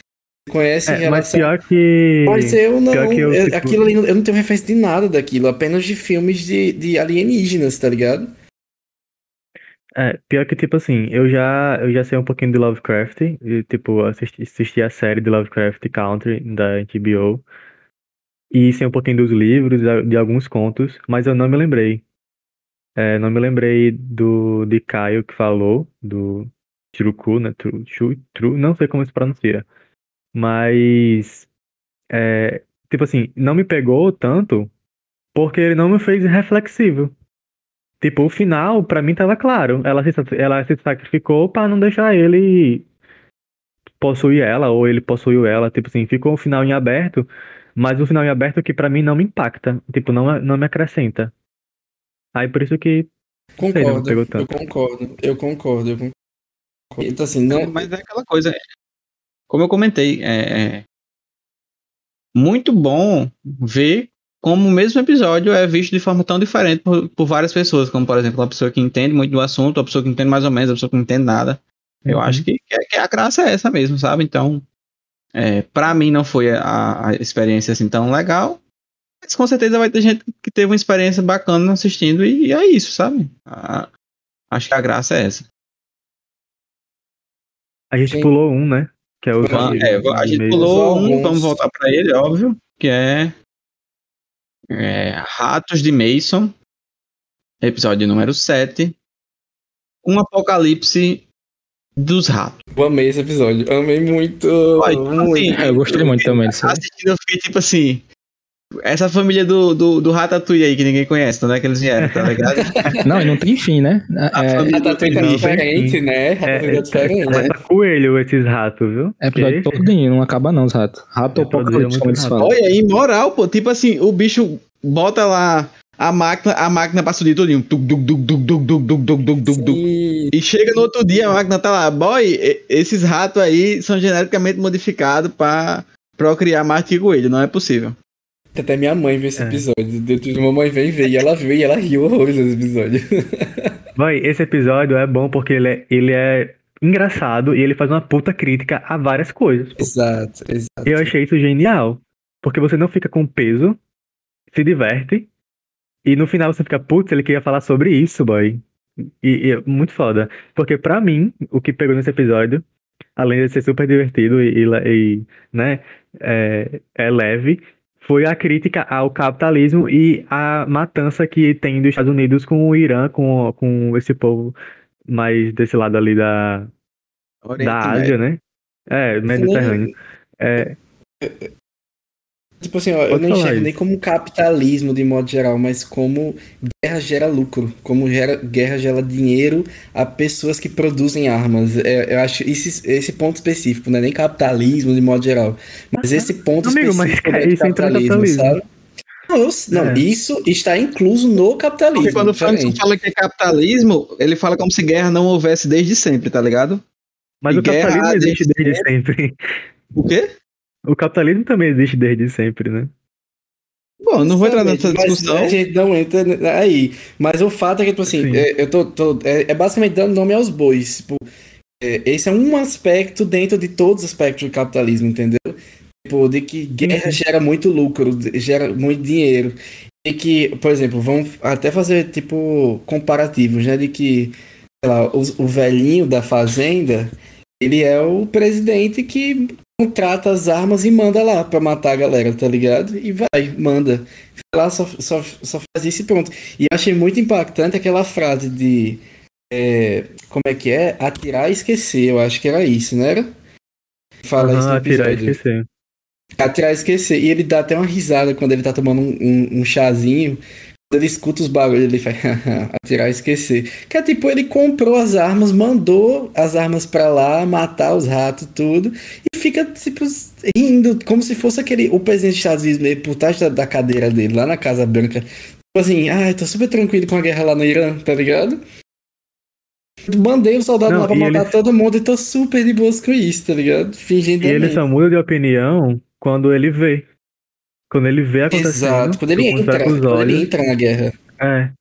Conhece É, mas pior que. Mas eu não. eu, eu- tipo- Aquilo ali, eu não tenho referência de nada daquilo, apenas de filmes de, de alienígenas, tá ligado? É, pior que, tipo assim, eu já, eu já sei um pouquinho de Lovecraft, e, tipo, assisti, assisti a série de Lovecraft Country da HBO, e sei um pouquinho dos livros, de alguns contos, mas eu não me lembrei. É, não me lembrei do de Caio que falou, do Churuku, né? Tru, chu, tru, não sei como se pronuncia. Mas, é, tipo assim, não me pegou tanto porque ele não me fez reflexivo. Tipo, o final, pra mim, tava claro. Ela se, ela se sacrificou pra não deixar ele possuir ela, ou ele possuiu ela. Tipo assim, ficou um final em aberto, mas o final em aberto que pra mim não me impacta. Tipo, não, não me acrescenta. Aí por isso que. sei, Concordo, pegou eu concordo, eu concordo, eu concordo. Então, assim, não. Mas é aquela coisa, como eu comentei, é, é muito bom ver como o mesmo episódio é visto de forma tão diferente por, por várias pessoas, como por exemplo, uma pessoa que entende muito do assunto, uma pessoa que entende mais ou menos, uma pessoa que não entende nada. Eu Uhum. acho que, que, que a graça é essa mesmo, sabe? Então, é, para mim não foi a, a experiência assim tão legal, mas com certeza vai ter gente que teve uma experiência bacana assistindo e, e é isso, sabe? A- acho que a graça é essa. A gente Sim. pulou um, né? Que é o. É, a gente pulou um, vamos voltar para ele, óbvio, que é, é Ratos de Mason, episódio número 7. Um apocalipse dos ratos. Eu amei esse episódio. Amei muito. Olha, muito. assim, É, eu gostei muito também. Assistindo, eu fiquei tipo assim. Essa família do, do, do Ratatouille aí, que ninguém conhece, não é que eles vieram, tá ligado? Não, e não tem fim, né? A É, tá Não, diferente, né? A É, tá é, diferente. é, é coelho esses ratos, viu? é episódio todinho, não acaba não os ratos. Rato produzo apocalipse, como eles falam. Olha aí, moral, pô. Tipo assim, o bicho bota lá a máquina, a máquina passa o dia todinho. Tuc, duc, duc, duc, duc, duc, duc, duc, duc, duc. Sim. E chega no outro dia, a máquina tá lá. Boy, e- esses ratos aí são geneticamente modificados pra procriar mais que coelho. Não é possível. Até minha mãe viu esse É. episódio. Minha mãe veio ver e ela viu e ela riu horrores desse episódio. Vai, esse episódio é bom porque ele é, ele é engraçado e ele faz uma puta crítica a várias coisas. pô. exato, exato. Eu achei isso genial. Porque você não fica com peso, se diverte, e no final você fica, putz, ele queria falar sobre isso, boy. E, e é muito foda. Porque pra mim, o que pegou nesse episódio, além de ser super divertido e, e, né, é, é leve, foi a crítica ao capitalismo e a matança que tem dos Estados Unidos com o Irã, com, com esse povo mais desse lado ali da, da Ásia, né? É, Mediterrâneo. É, Tipo assim, ó, eu não enxergo isso. nem como capitalismo de modo geral, mas como guerra gera lucro, como gera, guerra gera dinheiro a pessoas que produzem armas. É, eu acho esse, esse ponto específico, não é nem capitalismo de modo geral, mas esse ponto Amigo, mas específico é de isso entra no capitalismo, capitalismo. sabe? Não, É. isso está incluso no capitalismo. Porque quando o Frankson diferente. fala que é capitalismo, ele fala como se guerra não houvesse desde sempre, tá ligado? Mas E o capitalismo existe desde desde sempre. O quê? O capitalismo também existe desde sempre, né? Bom, não vou entrar nessa Mas discussão. A gente não entra aí. Mas o fato é que, tipo assim, Sim. é, eu tô, tô- é, é basicamente dando nome aos bois. Tipo, é, esse é um aspecto dentro de todos os aspectos do capitalismo, entendeu? Tipo, de que guerra gera muito lucro, gera muito dinheiro. E que, por exemplo, vamos até fazer, tipo, comparativos, né? De que, sei lá, o, o velhinho da fazenda, ele é o presidente que contrata as armas e manda lá pra matar a galera, tá ligado? E vai, manda. Vai lá, só, só, só faz isso e pronto. E achei muito impactante aquela frase de. é, como é que é? Atirar e esquecer. Eu acho que era isso, não era? Fala isso no Aham, tirar e esquecer. Atirar e esquecer. E ele dá até uma risada quando ele tá tomando um, um, um chazinho. Ele escuta os barulhos, ele faz atirar e esquecer. Que é tipo, ele comprou as armas, mandou as armas pra lá, matar os ratos, tudo. E fica, tipo, rindo, como se fosse aquele. O presidente dos Estados Unidos, meio por trás da, da cadeira dele, lá na Casa Branca. Tipo assim, ai, tô super tranquilo com a guerra lá no Irã, tá ligado? Mandei o soldado Não, lá pra matar todo mundo e tô super de boas com isso, tá ligado? Fingindo E ele só muda de opinião quando ele vê. Quando ele vê acontecendo. Exato, quando ele entra, constrói com os quando ele entra na guerra. É.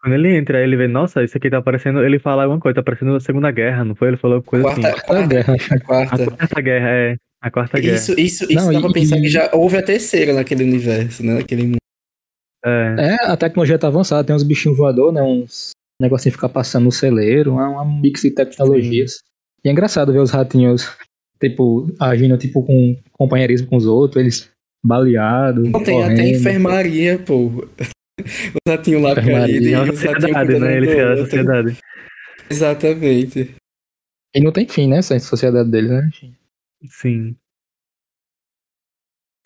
Quando ele entra, ele vê, nossa, isso aqui tá parecendo. Ele fala alguma coisa, tá parecendo a Segunda Guerra, não foi? Ele falou coisa Quarta, assim. quarta, guerra. a A quarta. quarta guerra, é. A quarta guerra. Isso, isso, isso Não, dá pra e- pensar e- que já houve a terceira naquele universo, né? Naquele mundo. É. É, a tecnologia tá avançada, tem uns bichinhos voadores, né? Uns negocinho ficar passando no celeiro, é um mix de tecnologias. E é engraçado ver os ratinhos, tipo, agindo tipo com companheirismo com os outros, eles baleados. Não tem até correndo. enfermaria, pô. O ratinho lá caído e É ratinhos sociedade, né? do criaram a sociedade. Exatamente. E não tem fim, né? Essa sociedade deles, né? Sim.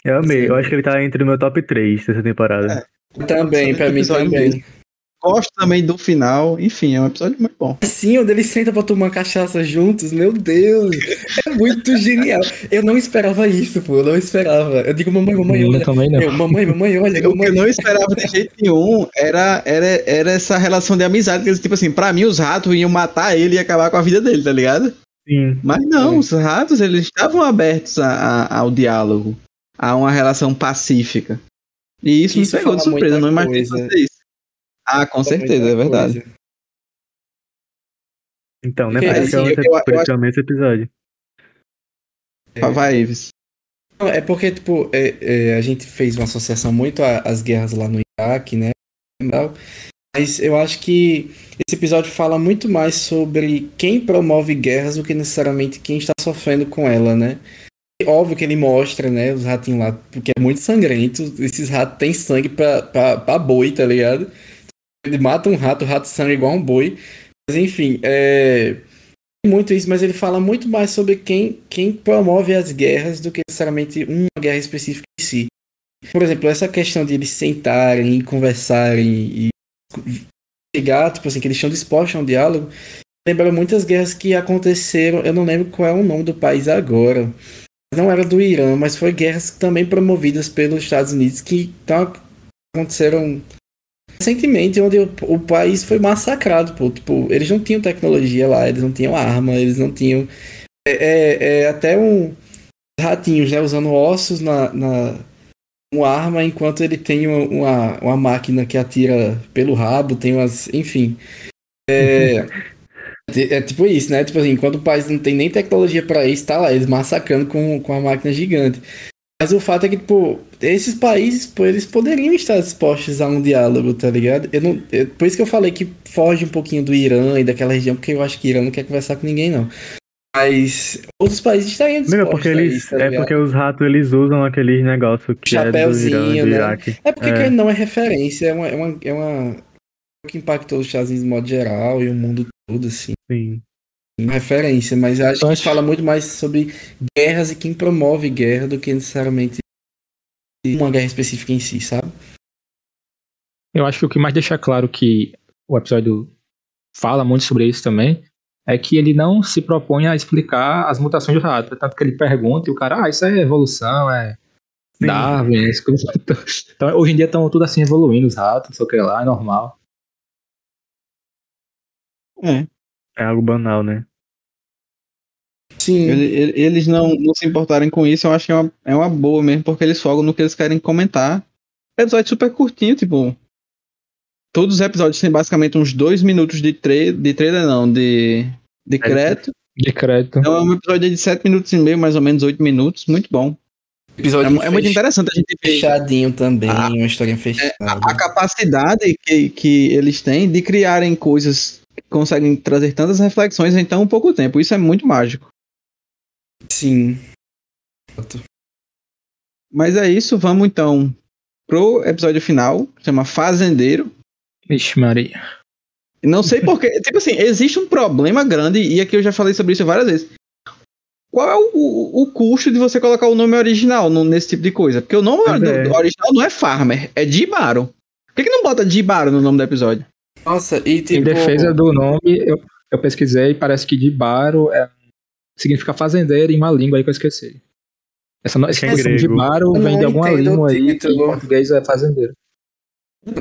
Eu amei. Eu acho que ele tá entre o meu top 3 dessa temporada. Também, pra mim também. mesmo. Gosto também do final. Enfim, é um episódio muito bom. Sim, onde eles sentam pra tomar cachaça juntos, meu Deus, é muito genial. Eu não esperava isso, pô, eu não esperava. Eu digo, mamãe, mamãe, Eu olha. também não. Eu, mamãe, mamãe, olha, O que eu não esperava de jeito nenhum era, era, era essa relação de amizade. Que, eles, tipo assim, pra mim, os ratos iam matar ele e acabar com a vida dele, tá ligado? Sim. Mas não, É. os ratos, eles estavam abertos a- a- ao diálogo, a uma relação pacífica. E isso, Isso me pegou de surpresa, eu não imaginei fazer isso. Ah, com certeza, é verdade. Então, né? Porque, assim, eu- eu por isso que eu amei esse episódio. Vai, Ives. É porque, tipo, é- é, a gente fez uma associação muito às guerras lá no Iraque, né? Mas eu acho que esse episódio fala muito mais sobre quem promove guerras do que necessariamente quem está sofrendo com ela, né? E óbvio que ele mostra, né, os ratinhos lá, porque é muito sangrento. Esses ratos têm sangue pra, pra, pra boi, tá ligado? Ele mata um rato, o rato sangra igual um boi. Mas enfim, é muito isso, mas ele fala muito mais sobre quem, quem promove as guerras do que necessariamente uma guerra específica em si. Por exemplo, essa questão de eles sentarem e conversarem e chegar, tipo assim, que eles estão dispostos a um diálogo, lembra muitas guerras que aconteceram, eu não lembro qual é o nome do país agora. Não era do Irã, mas foi guerras também promovidas pelos Estados Unidos que tá- aconteceram recentemente, onde o, o país foi massacrado, pô. Tipo, eles não tinham tecnologia lá, eles não tinham arma, eles não tinham. É, é, é até um. Ratinhos, né? Usando ossos na. na uma arma, enquanto ele tem uma, uma, máquina que atira pelo rabo, tem umas. Enfim. É. É tipo isso, né? Tipo assim, enquanto o país não tem nem tecnologia pra isso, tá lá, eles massacrando com, com a máquina gigante. Mas o fato é que, tipo, esses países, pô, eles poderiam estar dispostos a um diálogo, tá ligado? Eu não, eu- por isso que eu falei que foge um pouquinho do Irã e daquela região, porque eu acho que Irã não quer conversar com ninguém, não. Mas outros países estariam dispostos Meu, porque eles. isso, tá é porque os ratos eles usam aqueles negócios que é do Irã, Chapeuzinho, do né? Iraque. É porque É. não é referência, é uma, é uma, é uma que impactou os Estados Unidos de modo geral e o mundo todo, assim. Sim. Uma referência, mas acho que isso acho- fala muito mais sobre guerras e quem promove guerra do que necessariamente uma guerra específica em si, sabe? Eu acho que o que mais deixa claro que o episódio fala muito sobre isso também é que ele não se propõe a explicar as mutações do rato. Tanto que ele pergunta e o cara, ah, isso é evolução, é Sim. Darwin, as coisas. Então, hoje em dia estão tudo assim evoluindo, os ratos, não sei o que lá, é normal. É. É algo banal, né? Sim. Ele- ele- Eles não, não se importarem com isso, eu acho que é uma, é uma boa mesmo, porque eles fogam no que eles querem comentar. Episódio super curtinho, tipo. Todos os episódios têm basicamente uns dois minutos de, tre de trailer, não, de, de crédito. De crédito. Então é um episódio de sete minutos e meio, mais ou menos oito minutos. Muito bom. É, Episódio é muito fech- interessante a gente ver fechadinho também, Ah, uma historinha fechada. a capacidade que, que eles têm de criarem coisas que conseguem trazer tantas reflexões em tão pouco tempo. Isso é muito mágico. Sim. Mas é isso, vamos então pro episódio final, que chama Fazendeiro. Ixi, Maria. Não sei porque, tipo assim, existe um problema grande, e aqui eu já falei sobre isso várias vezes. Qual é o, o, o custo de você colocar o nome original no- nesse tipo de coisa? Porque o nome do- é. do original não é Farmer, é Jibaro. Por que, que não bota Jibaro no nome do episódio? Nossa, e tipo. Em defesa do nome, eu, eu pesquisei e parece que de Baro é, significa fazendeiro em uma língua aí que eu esqueci. Essa, no- essa É noção de grego. Baro vem não de alguma língua aí que em português é fazendeiro.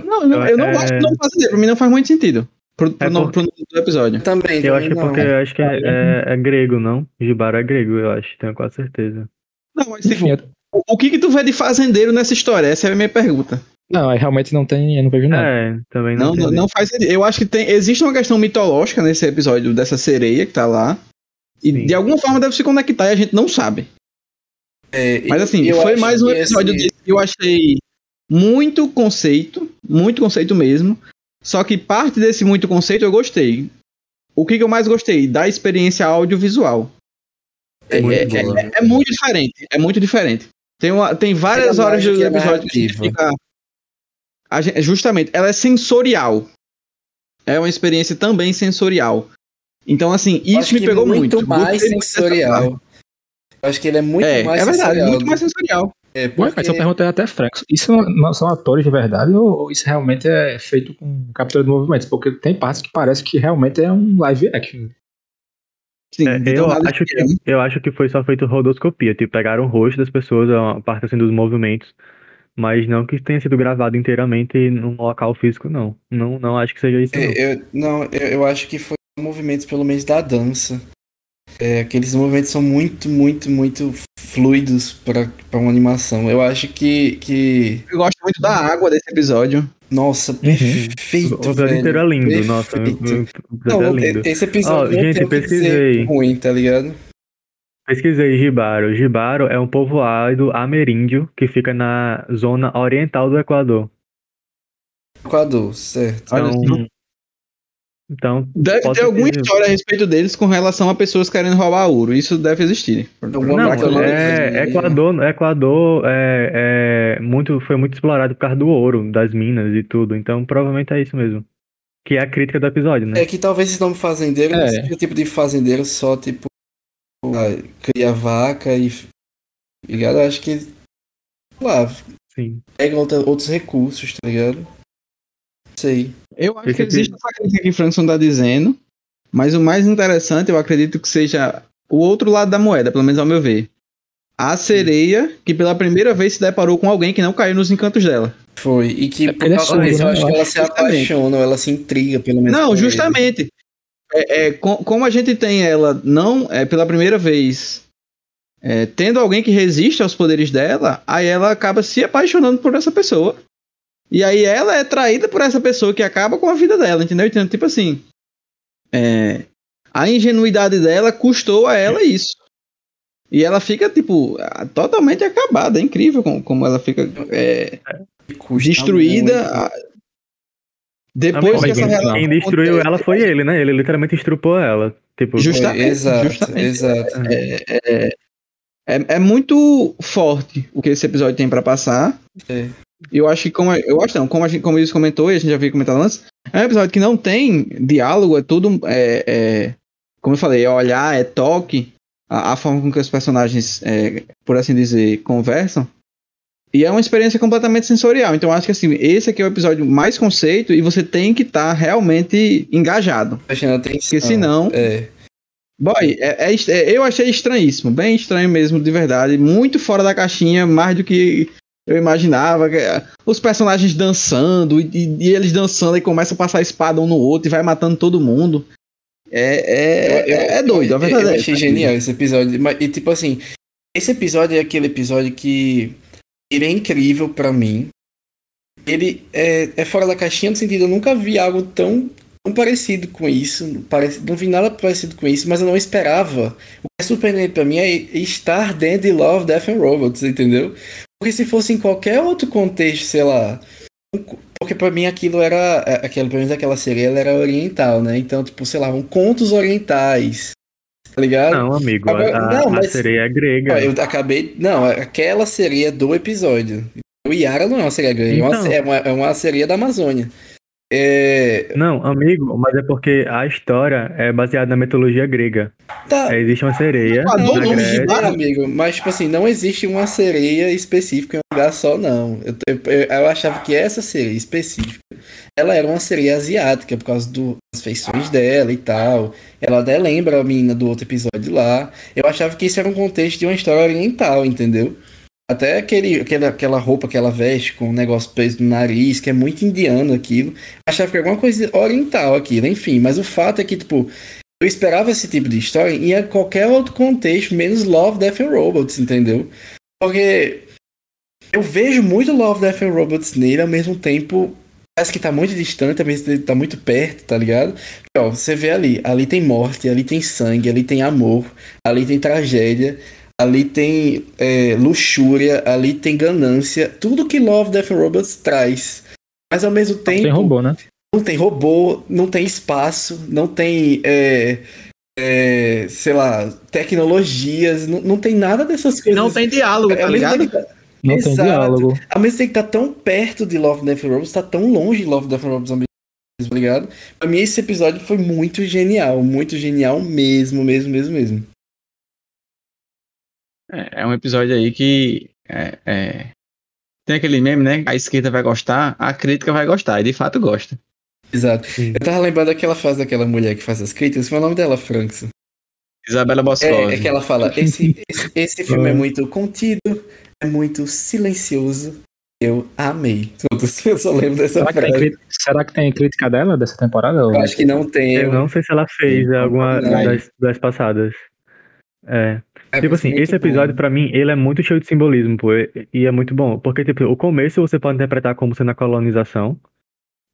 Não, eu não, eu não É. gosto do nome Fazendeiro, pra mim não faz muito sentido. Pro, pro É nome, por- pro nome do episódio. Também, Eu também acho que é não. porque eu acho que é, é- é grego, não? Jibaro é grego, eu acho, tenho quase certeza. Não, mas tipo, Enfim, o, o que que tu vê de fazendeiro nessa história? Essa é a minha pergunta. não, aí realmente não tem, eu não vejo nada. É, também não. Não, não, não faz sentido. Eu acho que tem, existe uma questão mitológica nesse episódio dessa sereia que tá lá. E Sim. de alguma forma deve se conectar e a gente não sabe. É, Mas assim, foi mais um que, episódio assim, que eu achei muito conceito, muito conceito mesmo. Só que parte desse muito conceito eu gostei. O que, que eu mais gostei? Da experiência audiovisual. É, Muito é- boa. é- é muito diferente. É muito diferente. Tem, uma, tem várias É horas a episódio que fica. a gente- justamente, ela é sensorial. É uma experiência também sensorial. Então, assim, Eu acho isso me que pegou muito. muito mais muito parte. sensorial. Eu acho que ele é muito É, mais é verdade, sensorial. muito mais sensorial. É, Ué, porque... mas essa pergunta é até franca. Isso não são atores de verdade ou ou isso realmente é feito com captura de movimentos? Porque tem partes que parece que realmente é um live action. Sim, É, eu, acho que, diferente. eu acho que foi só feito rodoscopia, tipo, pegaram o rosto das pessoas, a parte assim dos movimentos, mas não que tenha sido gravado inteiramente num local físico, não. Não, não acho que seja isso, não. É, eu, não, eu, eu acho que foi movimentos pelo menos da dança. É, aqueles movimentos são muito, muito, muito fluidos para uma animação. Eu acho que, que. Eu gosto muito da água desse episódio. Nossa, perfeito. O episódio inteiro é lindo, nossa. Perfeito. o episódio Não, é lindo. esse episódio não gente, pesquisei. ruim, tá ligado? Pesquisei Jibaro. Jibaro é um povoado ameríndio que fica na zona oriental do Equador. Equador, certo. Então. Então Deve ter alguma ser. história a respeito deles com relação a pessoas querendo roubar ouro. Isso deve existir. Alguma Não, é, né? Equador, Equador é, é muito, foi muito explorado por causa do ouro, das minas e tudo. Então, provavelmente é isso mesmo. Que é a crítica do episódio, né? É que talvez esse nome fazendeiro não É. seja o tipo de fazendeiro só, tipo, ah, cria vaca e. Ligado? Eu acho que. sei Lá, Sim. pega outra- outros recursos, tá ligado? Sei. Eu acho que existe essa crítica que o Frankson está dizendo, mas o mais interessante, eu acredito que seja o outro lado da moeda, pelo menos ao meu ver. A sereia que pela primeira vez se deparou com alguém que não caiu nos encantos dela. Foi. E que É por é causa surdo, disso, eu né? acho Eu que ela se apaixona, ou ela se intriga, pelo menos. Não, justamente. É, é, com- como a gente tem ela não é, pela primeira vez é, tendo alguém que resiste aos poderes dela, aí ela acaba se apaixonando por essa pessoa. E aí ela é traída por essa pessoa que acaba com a vida dela, entendeu? Então, tipo assim, é, a ingenuidade dela custou a ela isso. E ela fica, tipo, totalmente acabada. É incrível como, como ela fica é, Custa destruída. ah, Depois que essa relação Quem destruiu acontece. ela foi ele, né? Ele literalmente estrupou ela. Tipo, Justamente. Exato, justamente. exato. É, é muito forte o que esse episódio tem pra passar. É. Eu acho que, como, eu acho não, como, a gente, como eles comentou e a gente já viu comentado antes, é um episódio que não tem diálogo, é tudo. É, é, como eu falei, é olhar, é toque, a, a forma com que os personagens, é, por assim dizer, conversam. E é uma experiência completamente sensorial. Então eu acho que assim, esse aqui é o episódio mais conceito e você tem que estar realmente engajado. Prestando atenção. Porque senão. É. Boy, é- é é- eu achei estranhíssimo, bem estranho mesmo, de verdade. Muito fora da caixinha, mais do que eu imaginava. que, é, Os personagens dançando, e, e eles dançando e começam a passar a espada um no outro e vai matando todo mundo. É, é, Eu- eu- é doido, a eu, verdade eu é achei essa. genial esse episódio. E tipo assim, esse episódio é aquele episódio que ele é incrível pra mim. Ele é, é fora da caixinha no sentido, eu nunca vi algo tão, tão parecido com isso. Parece, não vi nada parecido com isso, mas eu não esperava. O que é surpreendente pra mim é estar dentro de Love, Death and Robots, entendeu? Porque se fosse em qualquer outro contexto, sei lá. Porque pra mim aquilo era. Aquela, pelo menos aquela série ela era oriental, né? Então, tipo, sei lá, um contos orientais. Tá ligado? não, amigo, a- Agora- a, não, a mas- sereia é grega. Ó, eu acabei. Não, aquela seria do episódio. O Yara não é uma sereia grande, é Então. é, uma, é uma sereia da Amazônia. É, Não, amigo, mas é porque a história é baseada na mitologia grega. tá, É, existe uma sereia Ah, não, não, Grécia. não, amigo, mas tipo assim, não existe uma sereia específica em um lugar só, não. Eu, eu, eu achava que essa sereia específica, ela era uma sereia asiática, por causa do- das feições dela e tal. Ela até lembra a menina do outro episódio lá. Eu achava que isso era um contexto de uma história oriental, entendeu? Até aquele, aquela, aquela roupa que ela veste com um negócio preso no nariz, que é muito indiano aquilo. Achava que era alguma coisa oriental aquilo, enfim. Mas o fato é que, tipo, eu esperava esse tipo de história em qualquer outro contexto, menos Love, Death and Robots, entendeu? Porque eu vejo muito Love, Death and Robots nele, ao mesmo tempo parece que tá muito distante, ao mesmo tempo tá muito perto, tá ligado? Ó, você vê ali, ali tem morte, ali tem sangue, ali tem amor, ali tem tragédia, ali tem é, luxúria, ali tem ganância, tudo que Love, Death and Robots traz. Mas ao mesmo tempo Tem robô, né? não tem robô, não tem espaço, não tem, é, é, sei lá, tecnologias, não, não tem nada dessas coisas. Não tem diálogo, Ao tá ligado? Não tem Exato. diálogo. Ao mesmo tempo que tá tão perto de Love, Death and Robots, tá tão longe de Love, Death and Robots ao mesmo tempo, tá ligado? Pra mim esse episódio foi muito genial, muito genial mesmo, mesmo, mesmo, mesmo. É, é um episódio aí que é, é, tem aquele meme, né? A esquerda vai gostar, a crítica vai gostar, e de fato gosta. Exato. Sim. Eu tava lembrando daquela frase daquela mulher que faz as críticas, qual é o nome dela, Frankson? Isabela Boscov. É, é que ela fala, esse, esse, esse filme é muito contido, é muito silencioso, eu amei. Eu só lembro dessa Será que, frase. crítica- será que tem crítica dela dessa temporada? ou- Eu acho que não tem. Eu não sei se ela fez alguma das, das passadas. É. É Tipo assim, esse episódio, pra mim, ele é muito cheio de simbolismo, pô, e e é muito bom. Porque, tipo, o começo você pode interpretar como sendo a colonização,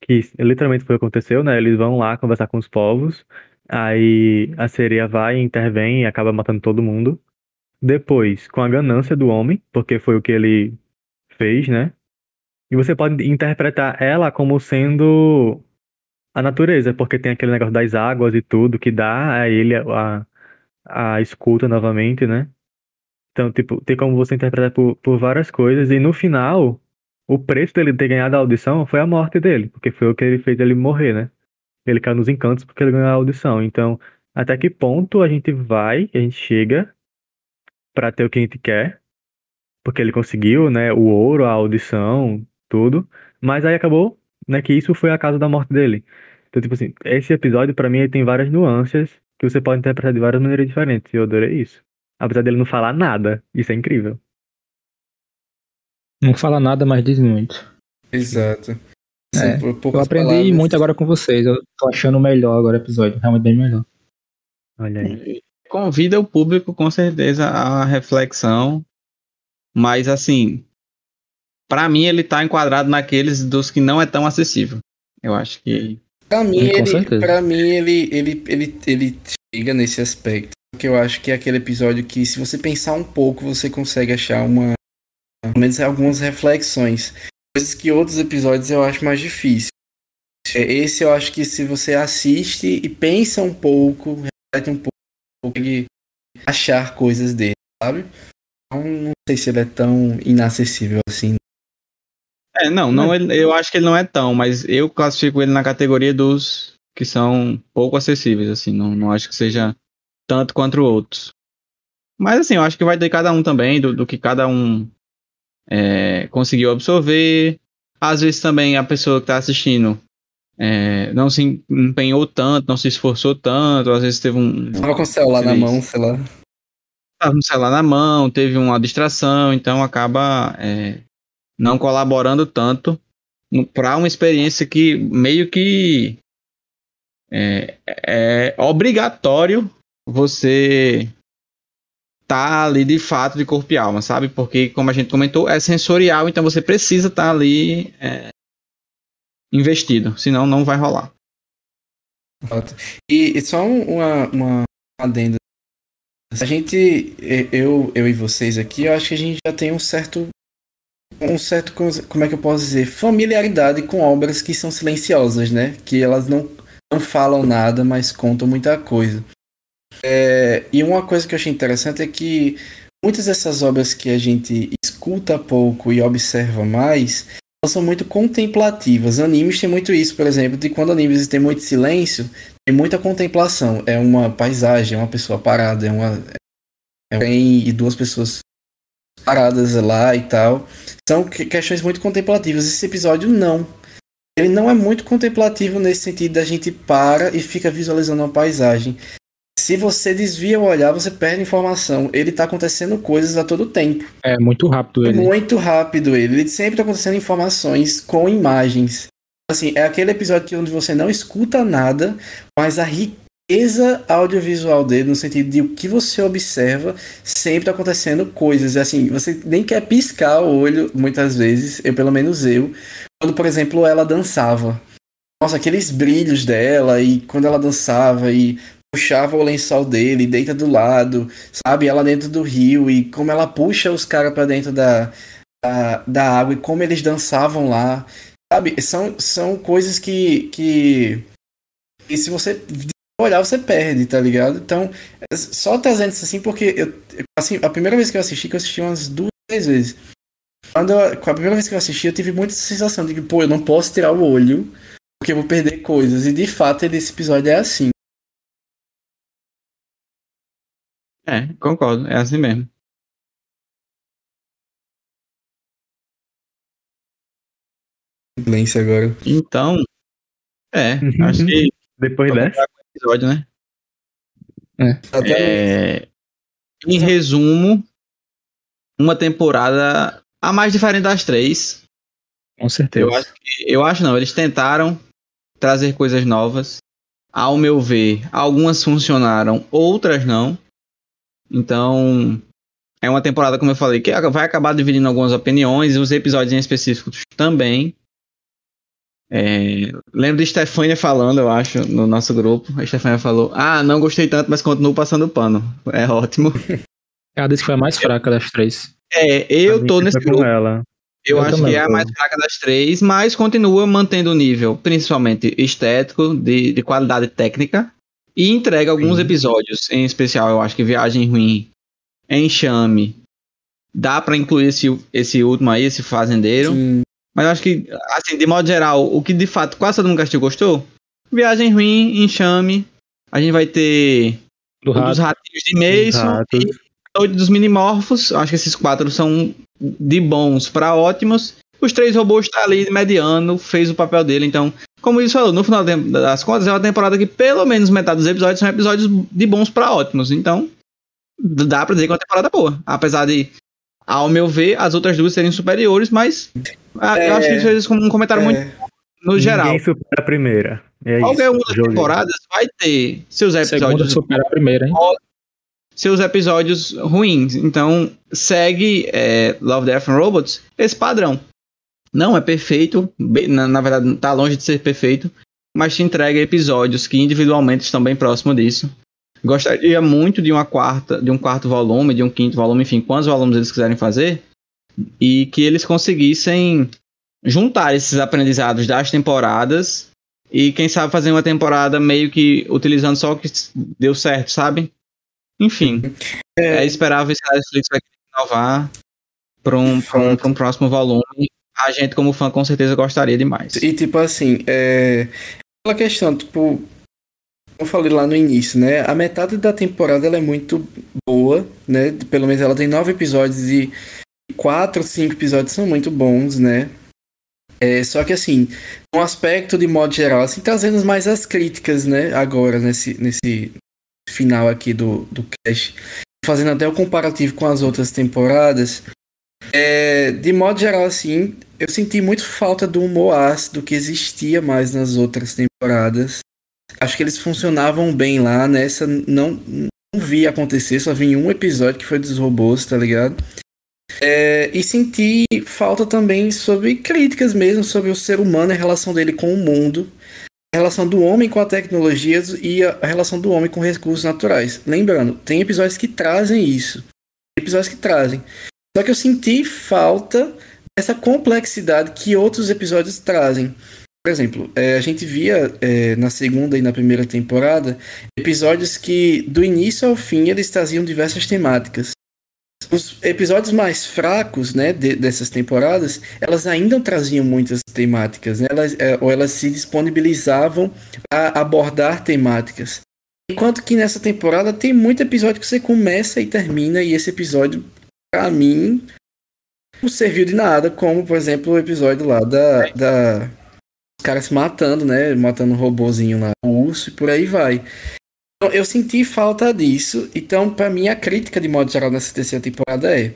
que literalmente foi o que aconteceu, né? Eles vão lá conversar com os povos, aí a sereia vai, intervém e acaba matando todo mundo. Depois, com a ganância do homem, porque foi o que ele fez, né? E você pode interpretar ela como sendo a natureza, porque tem aquele negócio das águas e tudo que dá a ele a, a escuta novamente, né? Então, tipo, tem como você interpretar por, por várias coisas, e no final, o preço dele ter ganhado a audição foi a morte dele, porque foi o que ele fez ele morrer, né? Ele caiu nos encantos porque ele ganhou a audição. Então, até que ponto a gente vai, a gente chega pra ter o que a gente quer, porque ele conseguiu, né, o ouro, a audição, tudo, mas aí acabou, né, que isso foi a causa da morte dele. Então, tipo assim, esse episódio, pra mim, tem várias nuances que você pode interpretar de várias maneiras diferentes. E eu adorei isso. Apesar dele não falar nada. Isso é incrível. Não fala nada, mas diz muito. Exato. É, Eu aprendi palavras. muito agora com vocês. Eu tô achando melhor agora o episódio. Realmente bem melhor. Olha aí. Convida o público, com certeza, à reflexão. Mas, assim, pra mim, ele tá enquadrado naqueles dos que não é tão acessível. Eu acho que. Pra mim, Com ele, pra mim ele, ele, ele, ele chega nesse aspecto. Que eu acho que é aquele episódio que, se você pensar um pouco, você consegue achar uma. Pelo menos algumas reflexões. Coisas que outros episódios eu acho mais difícil. É, Esse eu acho que se você assiste e pensa um pouco, reflete um pouco, consegue achar coisas dele, sabe? Então, não sei se ele é tão inacessível assim. É, não, não ele- eu acho que ele não é tão, mas eu classifico ele na categoria dos que são pouco acessíveis, assim. Não, não acho que seja tanto quanto outros. Mas, assim, eu acho que vai de cada um também, do, do que cada um é, conseguiu absorver. Às vezes também a pessoa que tá assistindo é, não se empenhou tanto, não se esforçou tanto, às vezes teve um. Tava com o celular na mão, sei lá. tava com o celular na mão, teve uma distração, então acaba é, não colaborando tanto para uma experiência que meio que é, é obrigatório você tá ali de fato de corpo e alma, sabe? Porque, como a gente comentou, é sensorial, então você precisa estar ali é, investido, senão não vai rolar. E, e só um- uma, uma adenda. A gente, eu, eu e vocês aqui, eu acho que a gente já tem um certo, um certo, como é que eu posso dizer, familiaridade com obras que são silenciosas, né? Que elas não, não falam nada, mas contam muita coisa. É, e uma coisa que eu achei interessante é que muitas dessas obras que a gente escuta pouco e observa mais, elas são muito contemplativas. Animes tem muito isso, por exemplo, de quando animes tem muito silêncio, tem muita contemplação. É uma paisagem, é uma pessoa parada, é uma. É e duas pessoas paradas lá e tal. São que- questões muito contemplativas. Esse episódio não. Ele não é muito contemplativo nesse sentido da gente para e fica visualizando uma paisagem. Se você desvia o olhar, você perde informação. Ele tá acontecendo coisas a todo tempo. É muito rápido ele. muito rápido ele. Ele sempre tá acontecendo informações com imagens. Assim, é aquele episódio onde você não escuta nada, mas a riqueza audiovisual dele, no sentido de o que você observa, sempre tá acontecendo coisas. Assim, você nem quer piscar o olho, muitas vezes, eu pelo menos eu, quando, por exemplo, ela dançava. Nossa, aqueles brilhos dela, e quando ela dançava, e puxava o lençol dele, deita do lado, sabe? Ela dentro do rio, e como ela puxa os caras pra dentro da, da, da água, e como eles dançavam lá, sabe? São, são coisas que, que, que se você olhar, você perde, tá ligado? Então, só trazendo isso assim, porque eu, assim, a primeira vez que eu assisti, que eu assisti umas duas, três vezes, Quando eu, com a primeira vez que eu assisti, eu tive muita sensação de que, pô, eu não posso tirar o olho, porque eu vou perder coisas. E de fato, esse episódio é assim. É, concordo, é assim mesmo. Silêncio agora. Então, é, acho que Depois dessa. Episódio, né? Até É, em resumo, uma temporada a mais diferente das três. Com certeza. Eu acho que, eu acho não, eles tentaram trazer coisas novas. Ao meu ver, algumas funcionaram, outras não. Então, é uma temporada, como eu falei, que vai acabar dividindo algumas opiniões e os episódios em específicos também. É, lembro de Stefania falando, eu acho, no nosso grupo. A Stefania falou: Ah, não gostei tanto, mas continuo passando pano. É ótimo. Ela disse que foi a mais fraca das três. É, eu tô nesse grupo. ela. Eu, Eu acho que é a mais fraca das três, mas continua mantendo o nível, principalmente estético, de, de qualidade técnica, e entrega alguns Sim. episódios, em especial, eu acho que Viagem Ruim, Enxame, dá pra incluir esse, esse último aí, esse Fazendeiro, Sim, mas eu acho que, assim, de modo geral, o que de fato quase todo mundo que assistiu gostou, Viagem Ruim, Enxame, a gente vai ter Do o dos rato. Ratinhos de Mason Ratos. e Noite dos Minimorfos. Eu Acho que esses quatro são de bons pra ótimos. Os três robôs tá ali mediano, fez o papel dele. Então, como isso falou, no final das contas, é uma temporada que pelo menos metade dos episódios são episódios de bons pra ótimos. Então, dá pra dizer que é uma temporada boa. Apesar de, ao meu ver, as outras duas serem superiores, mas ah, eu É, acho que isso é como um comentário muito é, no geral. Ninguém supera a primeira. É Qualquer uma das Joguei. temporadas vai ter seus segunda episódios supera a primeira, hein? seus episódios ruins. Então, segue é, Love, Death and Robots esse padrão. Não é perfeito, bem- na, na verdade, tá longe de ser perfeito, mas te entrega episódios que individualmente estão bem próximos disso. Gostaria muito de uma quarta, de um quarto volume, de um quinto volume, enfim, quantos volumes eles quiserem fazer, e que eles conseguissem juntar esses aprendizados das temporadas e quem sabe fazer uma temporada meio que utilizando só o que deu certo, sabe? Enfim, é, esperar ver se a Netflix vai inovar para um, pra um, pra um próximo volume. A gente, como fã, com certeza gostaria demais. E tipo assim, é. Aquela questão, tipo. Eu falei lá no início, né? A metade da temporada ela é muito boa, né? Pelo menos ela tem nove episódios e quatro, cinco episódios são muito bons, né? É, só que assim, um aspecto de modo geral, assim, trazendo mais as críticas, né? Agora, nesse, nesse final aqui do, do cast, fazendo até o comparativo com as outras temporadas. É, de modo geral, assim, eu senti muito falta do humor ácido que existia mais nas outras temporadas. Acho que eles funcionavam bem lá, nessa não, não vi acontecer, só vi um episódio que foi dos robôs, tá ligado? É, e senti falta também sobre críticas mesmo sobre o ser humano a relação dele com o mundo, a relação do homem com a tecnologia e a, a relação do homem com recursos naturais. Lembrando, tem episódios que trazem isso, episódios que trazem. Só que eu senti falta dessa complexidade que outros episódios trazem. Por exemplo, é, a gente via é, na segunda e na primeira temporada episódios que, do início ao fim, eles traziam diversas temáticas. Os episódios mais fracos né, de- dessas temporadas, elas ainda traziam muitas temáticas, né? elas, é, ou elas se disponibilizavam a abordar temáticas. Enquanto que nessa temporada tem muito episódio que você começa e termina, e esse episódio, pra mim, não serviu de nada, como, por exemplo, o episódio lá da. da os caras se matando, né? Matando um robozinho lá, o urso e por aí vai. Então, eu senti falta disso. Então, pra mim, a crítica de modo geral nessa terceira temporada é: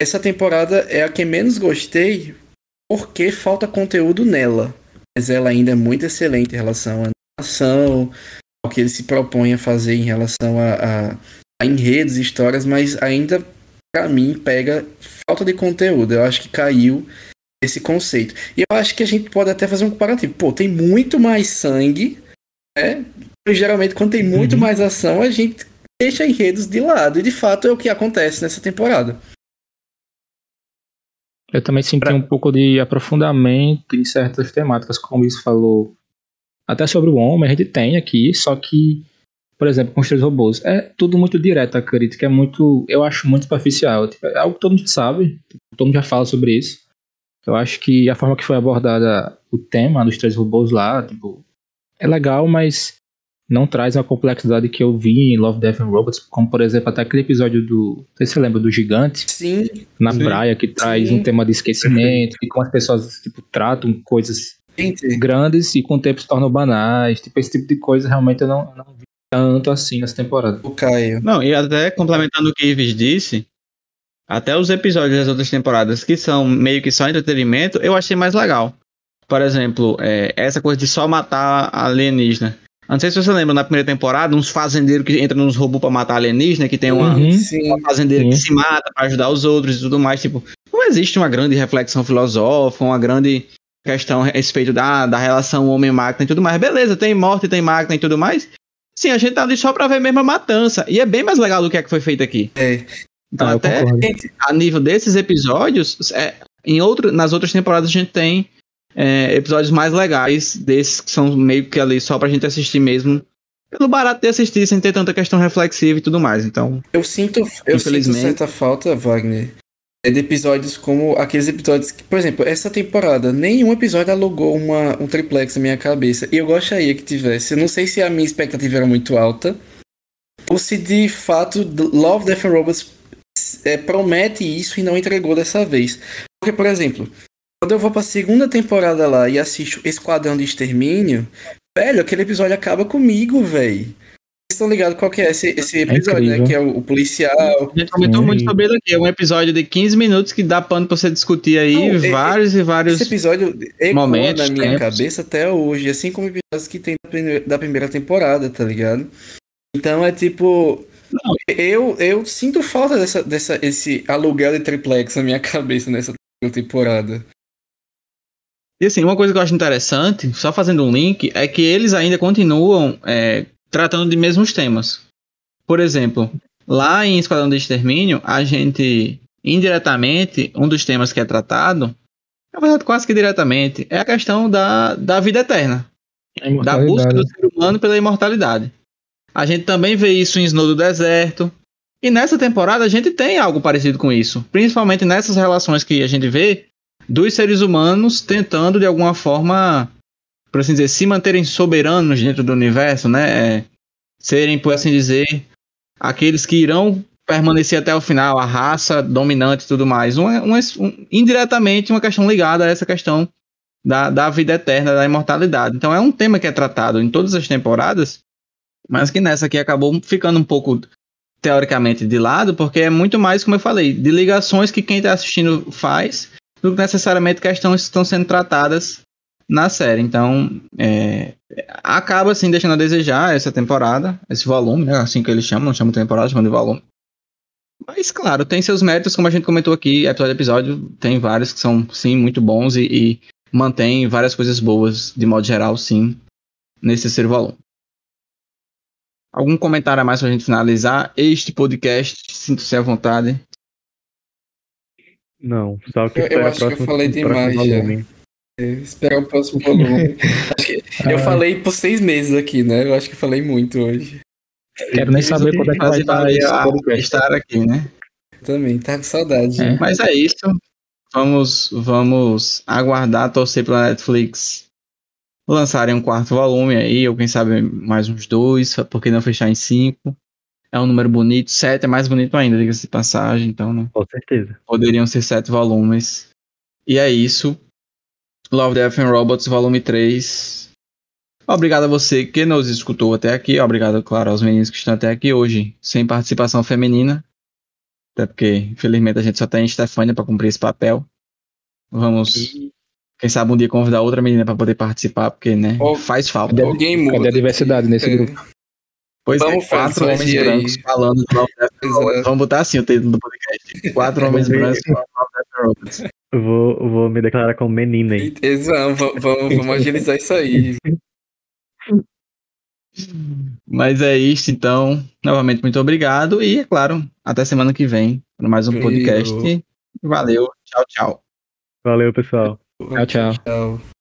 essa temporada é a que menos gostei porque falta conteúdo nela. Mas ela ainda é muito excelente em relação à animação, ao que ele se propõe a fazer em relação a, a, a enredos, histórias, mas ainda, pra mim, pega falta de conteúdo. Eu acho que caiu esse conceito. E eu acho que a gente pode até fazer um comparativo. Pô, tem muito mais sangue, né? E, geralmente, quando tem muito Uhum. mais ação, a gente deixa enredos de lado. E de fato é o que acontece nessa temporada. Eu também senti um pouco de aprofundamento em certas temáticas, como isso falou. Até sobre o homem, a gente tem aqui, só que por exemplo, com os três robôs. É tudo muito direto, a crítica é muito. Eu acho muito superficial. Tipo, é algo que todo mundo sabe, todo mundo já fala sobre isso. Eu acho que a forma que foi abordada o tema dos três robôs lá, tipo, é legal, mas não traz a complexidade que eu vi em Love, Death and Robots, como por exemplo até aquele episódio do, não sei se você lembra do gigante, Sim, na Sim. praia que traz Sim. um tema de esquecimento e como as pessoas tipo tratam coisas grandes e com o tempo se tornam banais, tipo esse tipo de coisa realmente eu não, eu não vi tanto assim nessa temporada. O Caio. Não, e até complementando o que Ives disse, até os episódios das outras temporadas que são meio que só entretenimento, eu achei mais legal. Por exemplo, é, essa coisa de só matar alienígena. Eu Não sei se você lembra, na primeira temporada, uns fazendeiros que entram nos robôs pra matar alienígena, que tem uma, Uhum. Sim. uma fazendeira Sim. que se mata pra ajudar os outros e tudo mais. Tipo, não existe uma grande reflexão filosófica, uma grande questão a respeito da, da relação homem-máquina e tudo mais. Beleza, tem morte, tem máquina e tudo mais. Sim, a gente tá ali só pra ver mesmo a matança. E é bem mais legal do que é que foi feito aqui. É. Então, Ah, até a nível desses episódios, é, em outro, nas outras temporadas a gente tem é, episódios mais legais, desses que são meio que ali só pra gente assistir mesmo. Pelo barato de assistir, sem ter tanta questão reflexiva e tudo mais. Então, Eu sinto, eu sinto certa falta, Wagner, é de episódios como aqueles episódios que, por exemplo, essa temporada, nenhum episódio alugou uma, um triplex na minha cabeça. E eu gostaria que tivesse. Eu não sei se a minha expectativa era muito alta, ou se de fato Love, Death and Robots é, promete isso e não entregou dessa vez. Porque, por exemplo, quando eu vou pra segunda temporada lá e assisto Esquadrão de Extermínio, velho, aquele episódio acaba comigo, velho. Vocês estão ligados qual que é esse, esse episódio, né? incrível. Que é o, o policial. a gente comentou Sim. muito sobre ele aqui. É um episódio de 15 minutos que dá pano pra você discutir aí Não, é- vários e vários. Esse episódio momentos, na minha tempos. cabeça até hoje, assim como episódios que tem da primeira, da primeira temporada, tá ligado? Então é tipo. Não. Eu, eu sinto falta dessa, dessa, esse aluguel de triplex na minha cabeça nessa temporada. E assim, uma coisa que eu acho interessante, só fazendo um link, é que eles ainda continuam é, tratando de mesmos temas. Por exemplo, lá em Esquadrão de Extermínio, a gente, indiretamente, um dos temas que é tratado, na verdade quase que diretamente, é a questão da, da vida eterna. Da busca do ser humano pela imortalidade. A gente também vê isso em Snow do Deserto. E nessa temporada a gente tem algo parecido com isso. Principalmente nessas relações que a gente vê dos seres humanos tentando, de alguma forma, por assim dizer, se manterem soberanos dentro do universo, né? É, serem, por assim dizer, aqueles que irão permanecer até o final, a raça dominante e tudo mais. Um, um, um- indiretamente, uma questão ligada a essa questão da, da vida eterna, da imortalidade. Então é um tema que é tratado em todas as temporadas, mas que nessa aqui acabou ficando um pouco teoricamente de lado, porque é muito mais, como eu falei, de ligações que quem está assistindo faz, do que necessariamente questões que estão sendo tratadas na série. Então, é, acaba assim deixando a desejar essa temporada, esse volume, né, assim que eles chamam, não chamam de temporada, chamam de volume. Mas, claro, tem seus méritos, como a gente comentou aqui, episódio a episódio, tem vários que são, sim, muito bons e, e mantém várias coisas boas, de modo geral, sim, nesse terceiro volume. Algum comentário a mais pra gente finalizar este podcast? Sinto-se à vontade. Não, só que Eu- eu acho que eu próximo, falei próximo demais. É, esperar o próximo volume. Acho que- eu falei por seis meses aqui, né? Eu acho que falei muito hoje. Quero nem saber quando é que vai estar esse a- estar aqui, né? Também, tá com saudade. É. Mas é isso. Vamos, vamos aguardar, torcer pela Netflix lançarem um quarto volume aí, ou quem sabe mais uns dois, porque não fechar em cinco. É um número bonito, sete é mais bonito ainda, diga-se de passagem, então né, Com certeza. poderiam ser sete volumes. E é isso. Love, Death and Robots, volume 3. Obrigado a você que nos escutou até aqui. Obrigado, claro, aos meninos que estão até aqui hoje, sem participação feminina. Até porque, infelizmente, a gente só tem Stefania para cumprir esse papel. Vamos, quem sabe, um dia convidar outra menina para poder participar, porque, né, Ó, faz falta. Cadê, Alguém muda. cadê a diversidade nesse É. grupo? Pois Vamos é, quatro fazer homens aí. brancos falando de Love, Death and Pois Robots. é. Vamos botar assim o título do podcast. Quatro homens brancos falando de Love, Death and Robots. Eu vou, vou me declarar como menina aí. Exato, vamos, vamos, vamos agilizar isso aí. Mas é isso, então. Novamente, muito obrigado. E, é claro, até semana que vem para mais um podcast. Valeu. Tchau, tchau. Valeu, pessoal. Tchau, tchau. Tchau.